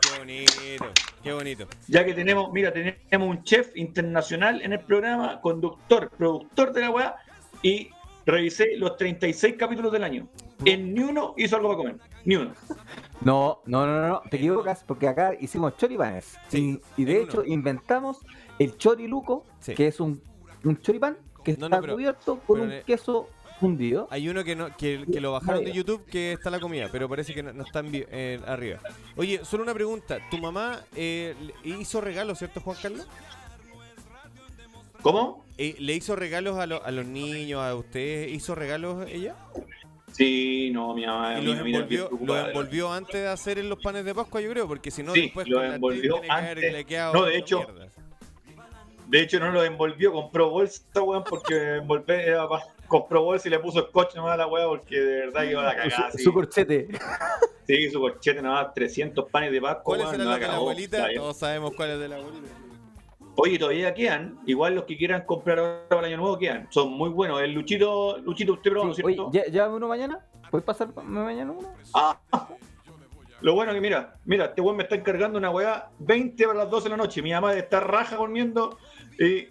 qué bonito, qué bonito. Ya que tenemos, mira, tenemos un chef internacional en el programa, conductor, productor de la weá, y revisé los 36 capítulos del año. En ni uno hizo algo para comer. Ni uno. <laughs> No, no, no, no, no, te equivocas porque acá hicimos choripanes. y, y de hecho inventamos el choriluco, que es un, un choripán que No, está no, pero- cubierto con un le- queso fundido. Hay uno que, no, que, que lo bajaron de. YouTube que está la comida, pero parece que no, no está eh, arriba. Oye, solo una pregunta. ¿Tu mamá eh, hizo regalos, cierto, Juan Carlos? ¿Cómo? Eh, ¿Le hizo regalos a, lo- a los niños, a ustedes? ¿Hizo regalos ella? Sí, no, mi mamá. Y los envolvió, los envolvió antes de hacer en los panes de Pascua, yo creo, porque si no, Sí, después los envolvió antes. le No, de hecho. De hecho, no lo envolvió, compró bolsa, weón, porque era pa- compró bolsa y le puso scotch nomás a la weá, porque de verdad que iba a la cagada. su, sí. su corchete. Sí, su corchete nomás, 300 panes de Pascua. ¿Cuáles eran los de la abuelita? Todos sabemos cuáles de la abuelita. Oye, todavía quedan. Igual los que quieran comprar ahora para el año nuevo quedan. Son muy buenos. El Luchito, Luchito, usted probó, Oye, ¿cierto? ¿llá- ¿llévame uno mañana? ¿Puedes pasarme mañana uno? Ah, lo bueno que mira, mira, este weón me está encargando una weá 20 para las 12 de la noche. Mi mamá está raja comiendo y.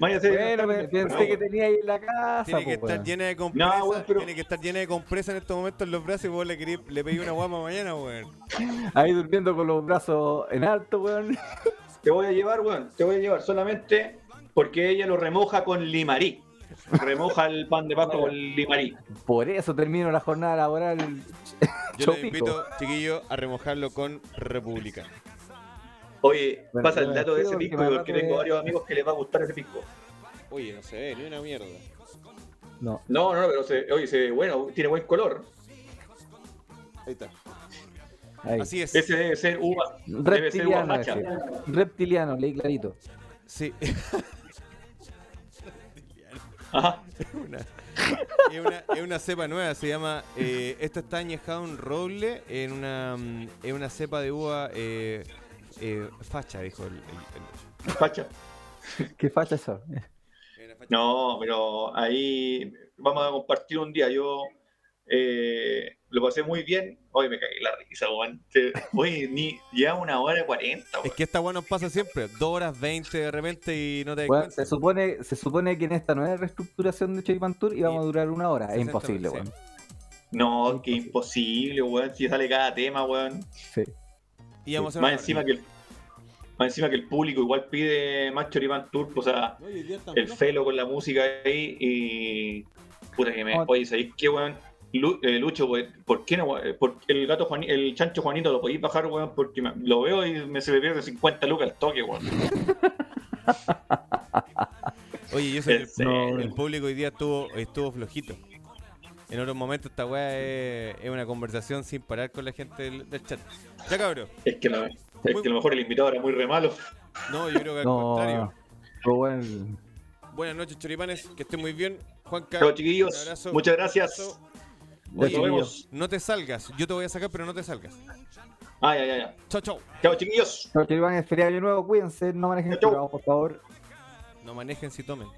Váyase. Bueno, pe- pensé que tenía ahí en la casa. Tiene que po, estar weón. llena de compresas. No, weón, pero- Tiene que estar llena de compresas en estos momentos en los brazos y vos le, querí- le pedí una guapa mañana, weón. Ahí durmiendo con los brazos en alto, weón. <laughs> Te voy a llevar, weón. Te voy a llevar solamente porque ella lo remoja con limarí. Remoja el pan de Pascua con limarí. Por eso termino la jornada laboral. <laughs> Yo les invito, chiquillos, a remojarlo con República. Oye, Bueno, pasa el dato de ese porque pisco porque tengo varios amigos que les va a gustar ese pisco. Oye, no se ve ni una mierda. No. No, no, pero se, oye, se ve bueno, tiene buen color. Ahí está. Ahí. Así es. Ese debe ser uva. Debe ser uva Reptiliano. Reptiliano, leí clarito. Sí. <laughs> Ajá. Una- es, una, es una cepa nueva, se llama. eh, esto está añejado en roble, en una, mm, es una cepa de uva eh, eh, facha, dijo el. el- el- Facha. ¿Qué facha eso? No, pero ahí vamos a compartir un día. Yo eh, lo pasé muy bien. Hoy me cagué la risa, weón. Oye, ni lleva una hora cuarenta, Es que esta weá nos pasa siempre, 2 horas 20 de repente y no te Bueno, se supone, se supone que en esta nueva reestructuración de Choripan Tour íbamos a durar una hora. Es 60 imposible, sí. weón. No, que imposible, weón. Si sale cada tema, weón. Sí. Y vamos a hacer Más encima que el, más encima que el público igual pide más Choripan Tour, o sea, y estamos el felo con la música ahí y. Puta que me. Oye, ¿sabéis qué, weón? Lu- eh, Lucho, weón, ¿por qué no, weón? ¿Por qué el gato Juani- el chancho Juanito lo podéis bajar, weón? Porque me- lo veo y me se me pierde 50 lucas al toque, weón. <laughs> Oye, yo sé que el, público hoy día estuvo, estuvo flojito. En otros momentos esta weá es, es una conversación sin parar con la gente del, del chat. Ya cabrón. Es que, lo- es que a lo mejor el invitado era muy re malo. No, yo creo que al No, contrario. pero bueno, Buenas noches, choripanes. Que estén muy bien. Juanca, Chao, un chiquillos. abrazo. Muchas gracias. Abrazo. Oye, no te salgas. Yo te voy a sacar, pero no te salgas. Ah, ya, ya, ya. Chao, chao. Chao, chiquillos. Chao, feriado de Año nuevo, cuídense, no manejen Chau. curados, por favor. No manejen si tomen.